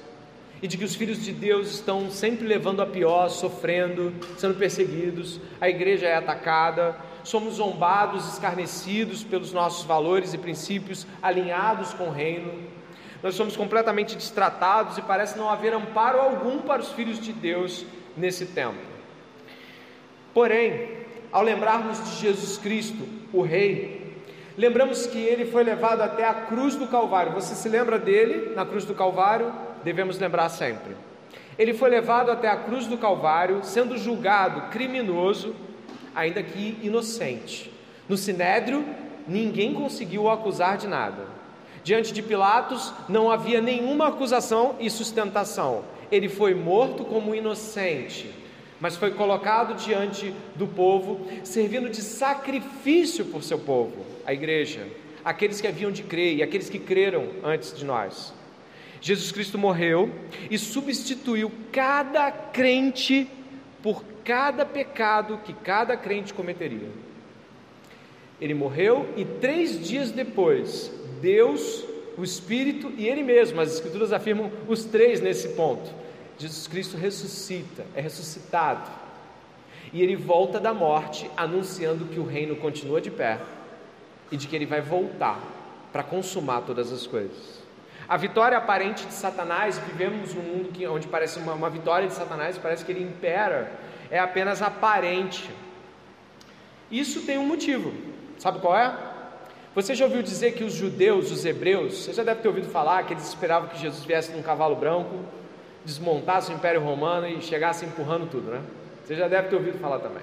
e de que os filhos de Deus estão sempre levando a pior, sofrendo, sendo perseguidos, a igreja é atacada, somos zombados, escarnecidos pelos nossos valores e princípios alinhados com o reino. Nós somos completamente distratados e parece não haver amparo algum para os filhos de Deus nesse tempo. Porém, ao lembrarmos de Jesus Cristo, o Rei, lembramos que ele foi levado até a cruz do Calvário. Você se lembra dele na cruz do Calvário? Devemos lembrar sempre. Ele foi levado até a cruz do Calvário, sendo julgado criminoso, ainda que inocente. No sinédrio, ninguém conseguiu o acusar de nada. Diante de Pilatos, não havia nenhuma acusação e sustentação. Ele foi morto como inocente, mas foi colocado diante do povo, servindo de sacrifício por seu povo, a igreja, aqueles que haviam de crer e aqueles que creram antes de nós. Jesus Cristo morreu e substituiu cada crente por cada pecado que cada crente cometeria. Ele morreu e três dias depois, Deus, o Espírito e Ele mesmo, as Escrituras afirmam os três nesse ponto. Jesus Cristo ressuscita, é ressuscitado, e ele volta da morte, anunciando que o reino continua de pé e de que ele vai voltar para consumar todas as coisas. A vitória aparente de Satanás, vivemos num mundo que, onde parece uma, uma vitória de Satanás, parece que ele impera, é apenas aparente. Isso tem um motivo, sabe qual é? Você já ouviu dizer que os judeus, os hebreus, você já deve ter ouvido falar que eles esperavam que Jesus viesse num cavalo branco, desmontasse o Império Romano e chegasse empurrando tudo, né? Você já deve ter ouvido falar também.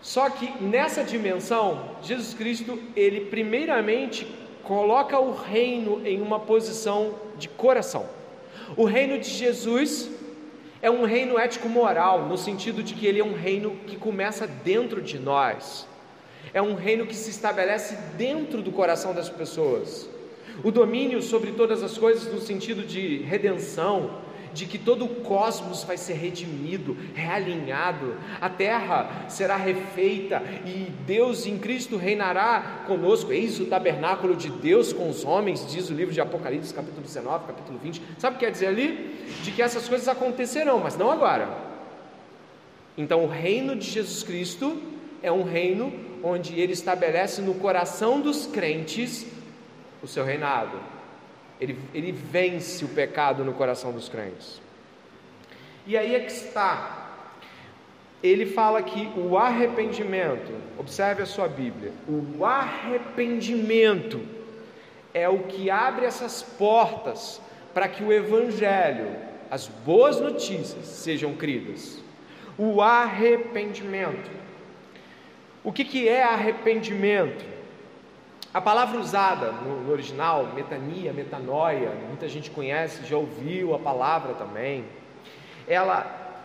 Só que nessa dimensão, Jesus Cristo, ele primeiramente coloca o reino em uma posição de coração. O reino de Jesus é um reino ético-moral, no sentido de que ele é um reino que começa dentro de nós, é um reino que se estabelece dentro do coração das pessoas. O domínio sobre todas as coisas, no sentido de redenção, de que todo o cosmos vai ser redimido, realinhado, a terra será refeita e Deus em Cristo reinará conosco. Eis o tabernáculo de Deus com os homens, diz o livro de Apocalipse, capítulo 19, capítulo 20. Sabe o que quer dizer ali? De que essas coisas acontecerão, mas não agora. Então, o reino de Jesus Cristo é um reino onde ele estabelece no coração dos crentes o seu reinado ele, ele vence o pecado no coração dos crentes. E aí é que está. Ele fala que o arrependimento, observe a sua Bíblia, o arrependimento é o que abre essas portas para que o Evangelho, as boas notícias, sejam cridas. O arrependimento. O que, que é arrependimento? A palavra usada no, no, original, metania, metanoia, muita gente conhece, já ouviu a palavra também. Ela,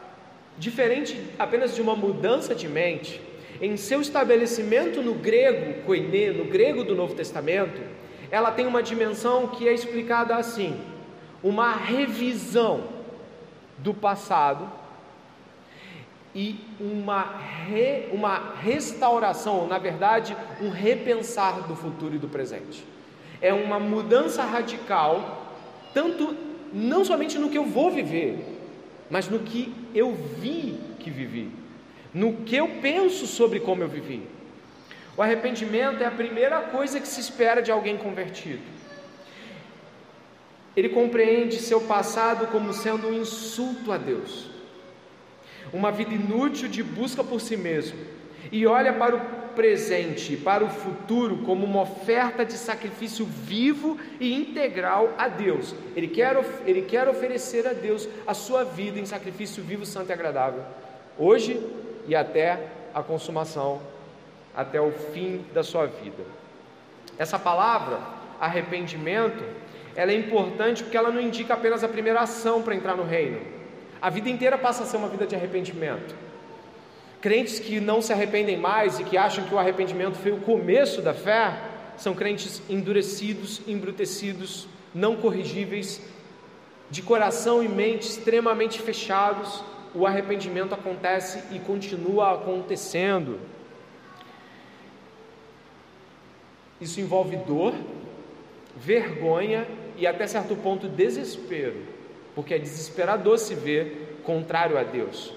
diferente apenas de uma mudança de mente, em seu estabelecimento no grego, koine, no grego do Novo Testamento, ela tem uma dimensão que é explicada assim: uma revisão do passado e uma, re, uma restauração, na verdade, um repensar do futuro e do presente. É uma mudança radical, tanto não somente no que eu vou viver, mas no que eu vi que vivi, no que eu penso sobre como eu vivi. O arrependimento é a primeira coisa que se espera de alguém convertido. Ele compreende seu passado como sendo um insulto a Deus uma vida inútil de busca por si mesmo, e olha para o presente, para o futuro, como uma oferta de sacrifício vivo e integral a Deus. Ele quer, ele quer oferecer a Deus a sua vida em sacrifício vivo, santo e agradável, hoje e até a consumação, até o fim da sua vida. Essa palavra, arrependimento, ela é importante porque ela não indica apenas a primeira ação para entrar no reino a vida inteira passa a ser uma vida de arrependimento. Crentes que não se arrependem mais e que acham que o arrependimento foi o começo da fé, são crentes endurecidos, embrutecidos, não corrigíveis, de coração e mente extremamente fechados. O arrependimento acontece e continua acontecendo. Isso envolve dor, vergonha e até certo ponto desespero porque é desesperador se ver contrário a Deus.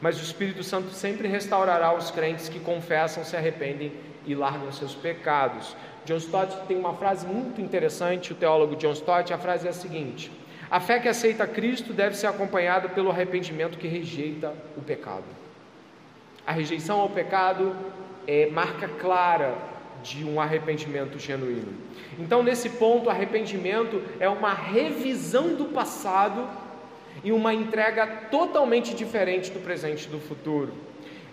mas o Espírito Santo sempre restaurará os crentes que confessam, se arrependem e largam seus pecados. John Stott tem uma frase muito interessante, o teólogo John Stott, a frase é a seguinte: A fé que aceita Cristo deve ser acompanhada pelo arrependimento que rejeita o pecado. A rejeição ao pecado é marca clara de um arrependimento genuíno. Então, nesse ponto, arrependimento é uma revisão do passado e uma entrega totalmente diferente do presente e do futuro.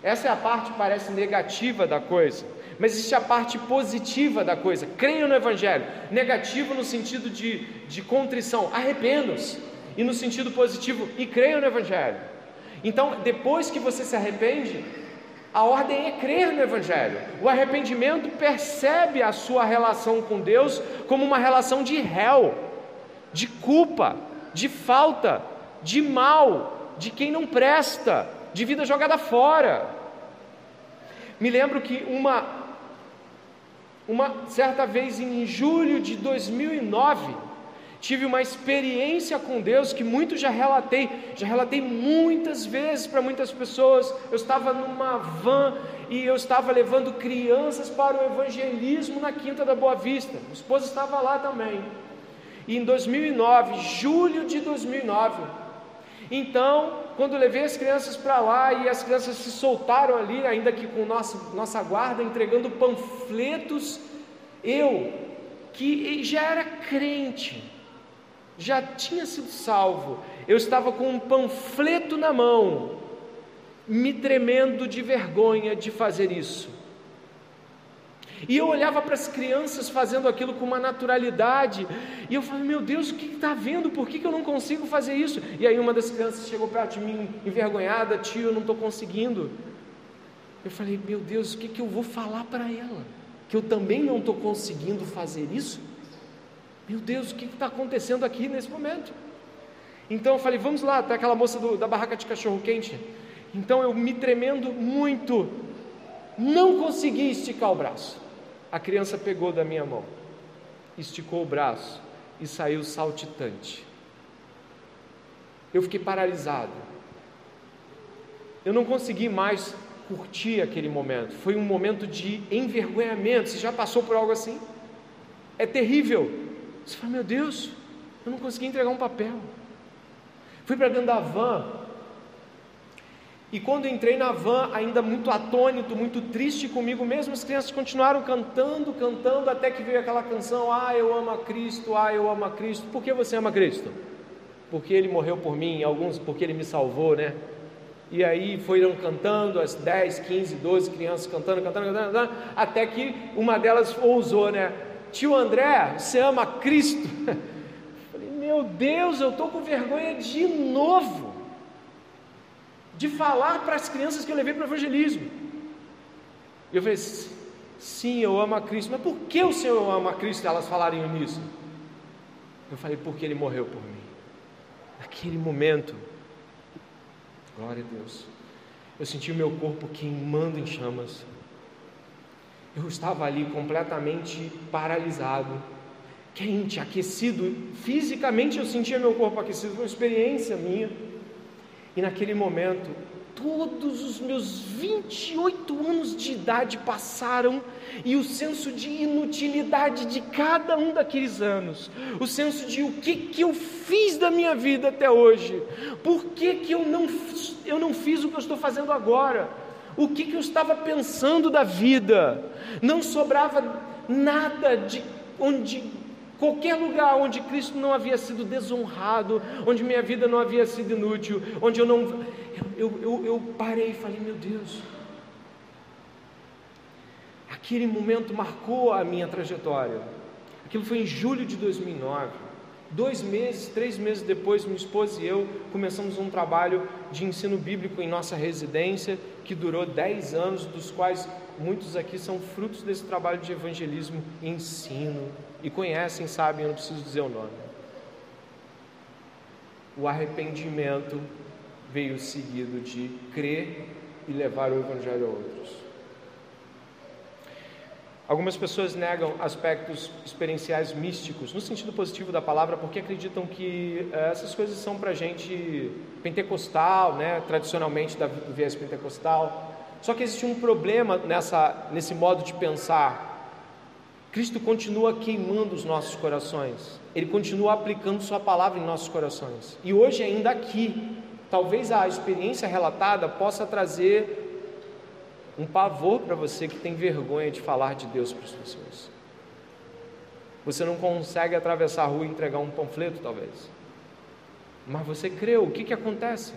Essa é a parte parece negativa da coisa, mas existe a parte positiva da coisa. Creio no Evangelho. Negativo no sentido de, de contrição, arrependo-se. E no sentido positivo, e creio no Evangelho. Então, depois que você se arrepende, a ordem é crer no Evangelho. O arrependimento percebe a sua relação com Deus como uma relação de réu, de culpa, de falta, de mal, de quem não presta, de vida jogada fora. Me lembro que uma, uma certa vez em julho de 2009, tive uma experiência com Deus que muito já relatei, já relatei muitas vezes para muitas pessoas. Eu estava numa van e eu estava levando crianças para o evangelismo na Quinta da Boa Vista. Minha esposa estava lá também. E em 2009, julho de 2009, então, quando levei as crianças para lá e as crianças se soltaram ali, ainda que com nossa, nossa guarda, entregando panfletos, eu, que já era crente, já tinha sido salvo, eu estava com um panfleto na mão, me tremendo de vergonha de fazer isso. E eu olhava para as crianças fazendo aquilo com uma naturalidade, e eu falei: Meu Deus, o que está vendo? Por que, que eu não consigo fazer isso? E aí uma das crianças chegou perto de mim, envergonhada: Tio, eu não estou conseguindo. Eu falei: Meu Deus, o que, que eu vou falar para ela? Que eu também não estou conseguindo fazer isso? Meu Deus, o que está acontecendo aqui nesse momento? Então eu falei, vamos lá, tá aquela moça do, da barraca de cachorro quente. Então eu me tremendo muito, não consegui esticar o braço. A criança pegou da minha mão, esticou o braço e saiu saltitante. Eu fiquei paralisado. Eu não consegui mais curtir aquele momento. Foi um momento de envergonhamento. Você já passou por algo assim? É terrível. Você fala, meu Deus, eu não consegui entregar um papel. Fui para dentro da van. E quando entrei na van, ainda muito atônito, muito triste comigo mesmo, as crianças continuaram cantando, cantando, até que veio aquela canção: Ah, eu amo a Cristo, ah, eu amo a Cristo. Por que você ama Cristo? Porque Ele morreu por mim, alguns porque Ele me salvou, né? E aí foram cantando, as 10, 15, 12 crianças cantando, cantando, cantando, cantando até que uma delas ousou, né? Tio André, você ama Cristo? (laughs) Falei, meu Deus, eu estou com vergonha de novo de falar para as crianças que eu levei para o evangelismo. E eu falei, sim, eu amo a Cristo, mas por que o Senhor ama a Cristo? Elas falariam nisso. Eu falei, porque Ele morreu por mim. Naquele momento, glória a Deus, eu senti o meu corpo queimando em chamas. Eu estava ali completamente paralisado, quente, aquecido. Fisicamente eu sentia meu corpo aquecido, foi uma experiência minha. E naquele momento, todos os meus 28 anos de idade passaram e o senso de inutilidade de cada um daqueles anos, o senso de o que, que eu fiz da minha vida até hoje, por que, que eu, não, eu não fiz o que eu estou fazendo agora o que, que eu estava pensando da vida, não sobrava nada de onde qualquer lugar onde Cristo não havia sido desonrado, onde minha vida não havia sido inútil, onde eu não. Eu, eu, eu parei e falei, meu Deus, aquele momento marcou a minha trajetória. Aquilo foi em julho de 2009. Dois meses, três meses depois, minha esposa e eu começamos um trabalho de ensino bíblico em nossa residência, que durou dez anos, dos quais muitos aqui são frutos desse trabalho de evangelismo e ensino, e conhecem, sabem, eu não preciso dizer o nome. O arrependimento veio seguido de crer e levar o evangelho a outros. Algumas pessoas negam aspectos experienciais místicos, no sentido positivo da palavra, porque acreditam que eh, essas coisas são para gente pentecostal, né, tradicionalmente do viés pentecostal. Só que existe um problema nessa, nesse modo de pensar. Cristo continua queimando os nossos corações, Ele continua aplicando Sua palavra em nossos corações. E hoje, ainda aqui, talvez a experiência relatada possa trazer um pavor para você que tem vergonha de falar de Deus para as pessoas. Você não consegue atravessar a rua e entregar um panfleto, talvez. Mas você creu, o que, que acontece?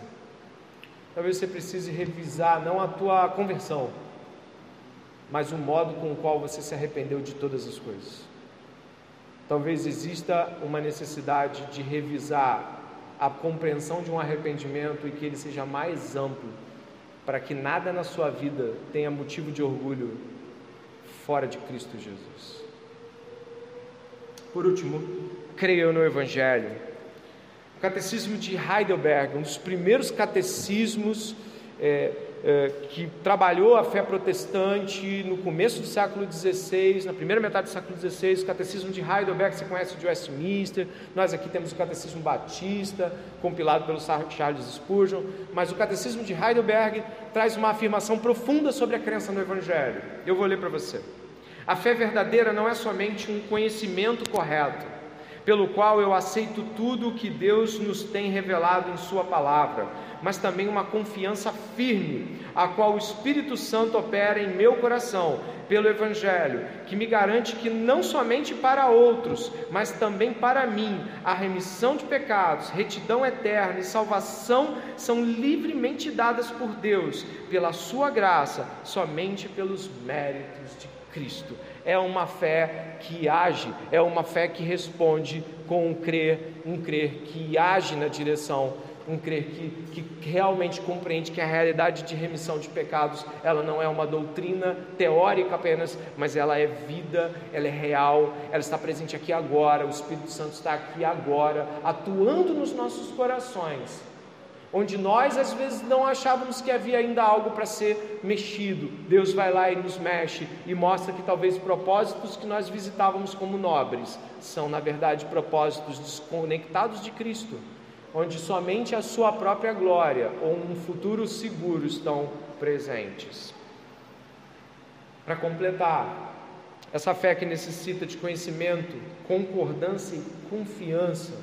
Talvez você precise revisar não a tua conversão, mas o modo com o qual você se arrependeu de todas as coisas. Talvez exista uma necessidade de revisar a compreensão de um arrependimento e que ele seja mais amplo para que nada na sua vida tenha motivo de orgulho fora de Cristo Jesus. Por último, creio no Evangelho. O Catecismo de Heidelberg, um dos primeiros catecismos é, que trabalhou a fé protestante no começo do século XVI, na primeira metade do século XVI, o catecismo de Heidelberg, você conhece de Westminster, nós aqui temos o catecismo batista, compilado pelo Charles Spurgeon, mas o catecismo de Heidelberg traz uma afirmação profunda sobre a crença no Evangelho. Eu vou ler para você. A fé verdadeira não é somente um conhecimento correto, pelo qual eu aceito tudo o que Deus nos tem revelado em Sua palavra, mas também uma confiança firme, a qual o Espírito Santo opera em meu coração, pelo Evangelho, que me garante que não somente para outros, mas também para mim, a remissão de pecados, retidão eterna e salvação são livremente dadas por Deus, pela Sua graça, somente pelos méritos de Cristo. É uma fé que age, é uma fé que responde com um crer, um crer que age na direção um crer que, que realmente compreende que a realidade de remissão de pecados, ela não é uma doutrina teórica apenas, mas ela é vida, ela é real, ela está presente aqui agora, o Espírito Santo está aqui agora, atuando nos nossos corações, onde nós às vezes não achávamos que havia ainda algo para ser mexido, Deus vai lá e nos mexe e mostra que talvez propósitos que nós visitávamos como nobres são na verdade propósitos desconectados de Cristo onde somente a sua própria glória ou um futuro seguro estão presentes. Para completar, essa fé que necessita de conhecimento, concordância e confiança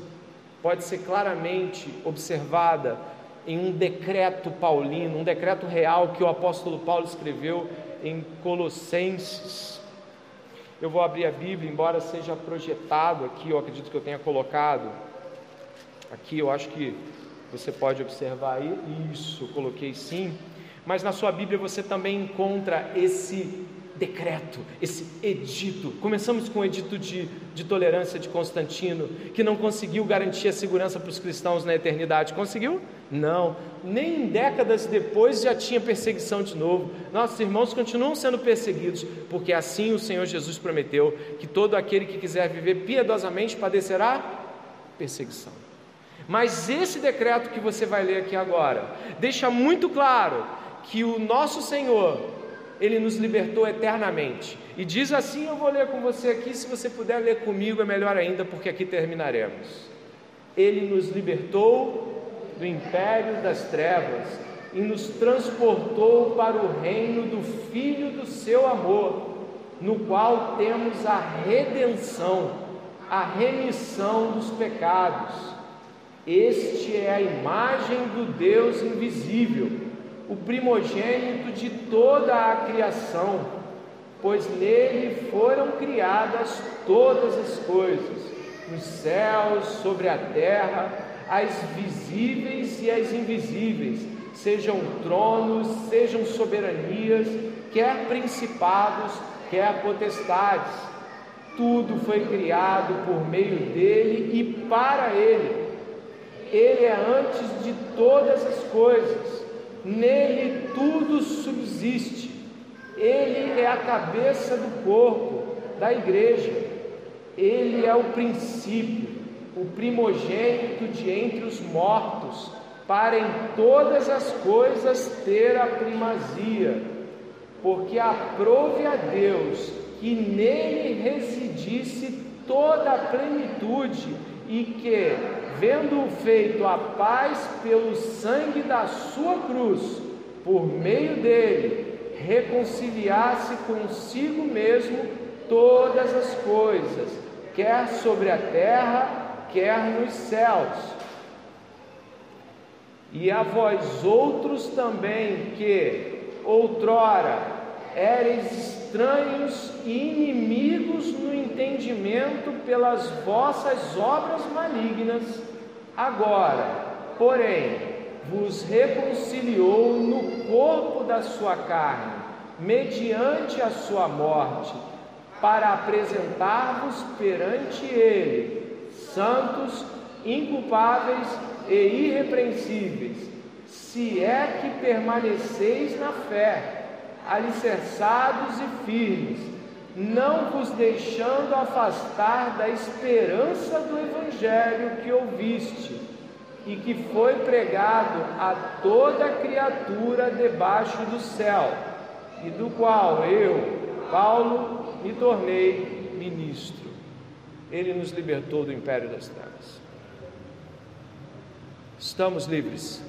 pode ser claramente observada em um decreto paulino, um decreto real que o apóstolo Paulo escreveu em Colossenses. Eu vou abrir a Bíblia, embora seja projetado aqui, eu acredito que eu tenha colocado Aqui eu acho que você pode observar aí, isso, coloquei sim, mas na sua Bíblia você também encontra esse decreto, esse edito. Começamos com o edito de, de tolerância de Constantino, que não conseguiu garantir a segurança para os cristãos na eternidade. Conseguiu? Não. Nem décadas depois já tinha perseguição de novo. Nossos irmãos continuam sendo perseguidos, porque assim o Senhor Jesus prometeu que todo aquele que quiser viver piedosamente padecerá perseguição. Mas esse decreto que você vai ler aqui agora deixa muito claro que o nosso Senhor, ele nos libertou eternamente. E diz assim: eu vou ler com você aqui, se você puder ler comigo é melhor ainda, porque aqui terminaremos. Ele nos libertou do império das trevas e nos transportou para o reino do Filho do seu amor, no qual temos a redenção, a remissão dos pecados este é a imagem do Deus invisível, o primogênito de toda a criação, pois nele foram criadas todas as coisas, nos céus, sobre a terra, as visíveis e as invisíveis, sejam tronos, sejam soberanias, quer principados, quer potestades. Tudo foi criado por meio dele e para ele ele é antes de todas as coisas, nele tudo subsiste, ele é a cabeça do corpo, da igreja, ele é o princípio, o primogênito de entre os mortos, para em todas as coisas ter a primazia, porque aprove a Deus que nele residisse toda a plenitude e que, vendo feito a paz pelo sangue da sua cruz, por meio dele, reconciliasse consigo mesmo todas as coisas, quer sobre a terra, quer nos céus. E a vós outros também que outrora eres estranhos e inimigos no entendimento pelas vossas obras malignas, agora, porém, vos reconciliou no corpo da sua carne, mediante a sua morte, para apresentar-vos perante Ele, santos, inculpáveis e irrepreensíveis, se é que permaneceis na fé alicerçados e firmes, não vos deixando afastar da esperança do Evangelho que ouviste e que foi pregado a toda criatura debaixo do céu, e do qual eu, Paulo, me tornei ministro. Ele nos libertou do império das trevas. Estamos livres,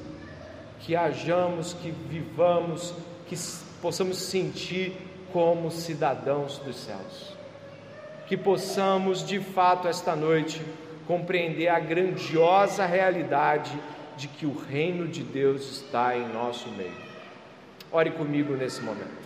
que hajamos, que vivamos, que possamos sentir como cidadãos dos céus. Que possamos, de fato, esta noite, compreender a grandiosa realidade de que o reino de Deus está em nosso meio. Ore comigo nesse momento.